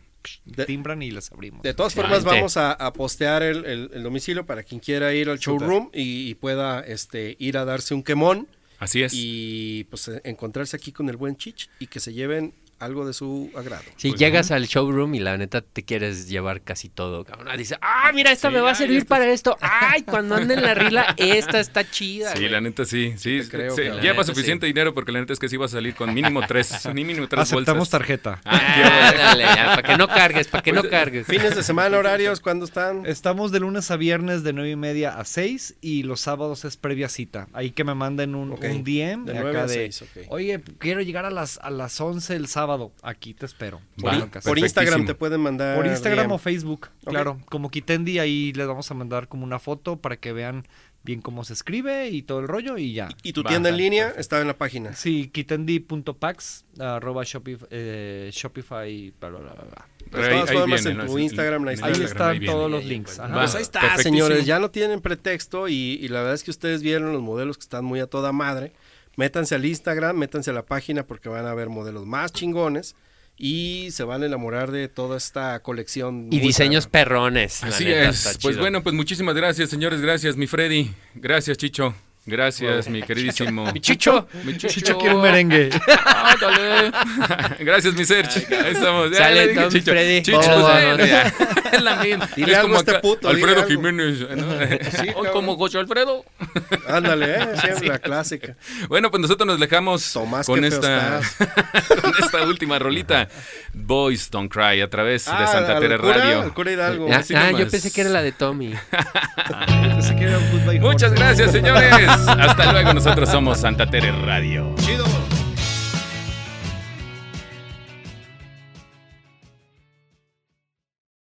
De- timbran y les abrimos. De todas formas, Excelente. vamos a, a postear el, el- el domicilio para quien quiera ir al showroom y, y pueda este, ir a darse un quemón Así es. y pues encontrarse aquí con el buen Chich y que se lleven algo de su agrado. Si Pues, llegas al showroom y la neta te quieres llevar casi todo, cabrón. Ah, Dice, ah, mira, esta Sí, me va a servir para esto. Ay, cuando ande en la rila, <laughs> esta está chida. Sí, güey". la neta sí, sí. te creo, cabrón. lleva suficiente dinero porque la neta es que sí va a salir con mínimo tres, <laughs> mínimo tres Aceptamos bolsas. tarjeta. Ah, ya, para que no cargues, para que no cargues. Fines de semana, <laughs> horarios, ¿cuándo están? Estamos de lunes a viernes de 9 y media a 6 y los sábados es previa cita. Ahí que me manden un, un DM De acá 9 a de, 6, ok. oye, quiero llegar a las, a las 11 el sábado. Aquí te espero. Va. Por. Instagram te pueden mandar. por Instagram DM. o Facebook, Ok. claro. Como Kitendi, ahí les vamos a mandar como una foto para que vean bien cómo se escribe y todo el rollo y ya. Y tu Va, tienda en línea perfecto. está en la página. Sí, kitendi.pax, arroba shopif- eh, Shopify, bla, bla, bla, bla. De Ahí- ahí viene, en ¿no? tu Es- Instagram, ahí está. Ahí Instagram, están viene. todos los ahí, links. pues, ajá. Pues ahí está, señores, ya no tienen pretexto y, y la verdad es que ustedes vieron los modelos que están muy a toda madre. Métanse al Instagram, métanse a la página porque van a ver modelos más chingones y se van a enamorar de toda esta colección. Y diseños perrones. Así neta, es. Pues chido. bueno, pues muchísimas gracias, señores. Gracias, mi Freddy. Gracias, Chicho. Gracias, mi queridísimo. Mi chicho. <laughs> Mi Chicho quiere un merengue. Ándale. <laughs> Gracias, mi Serge. Ahí estamos. Ya Sale, Tom Chicho. Freddy. Chicho, pues. <laughs> Es la misma. Dile Es como este puto, Alfredo. Jiménez. ¿no? Sí, O cabrón. como José Alfredo. Ándale, ¿eh? siempre la clásica. Bueno, pues nosotros nos dejamos Tomás, con esta, con esta última rolita. Boys Don't Cry a través de Ah, Santa Tere Radio. al cura Hidalgo. Ah, ah, yo pensé que era la de Tommy. Pensé que era un Goodbye Muchas gracias, señores. Hasta luego, nosotros somos Santa Tere Radio. Chido.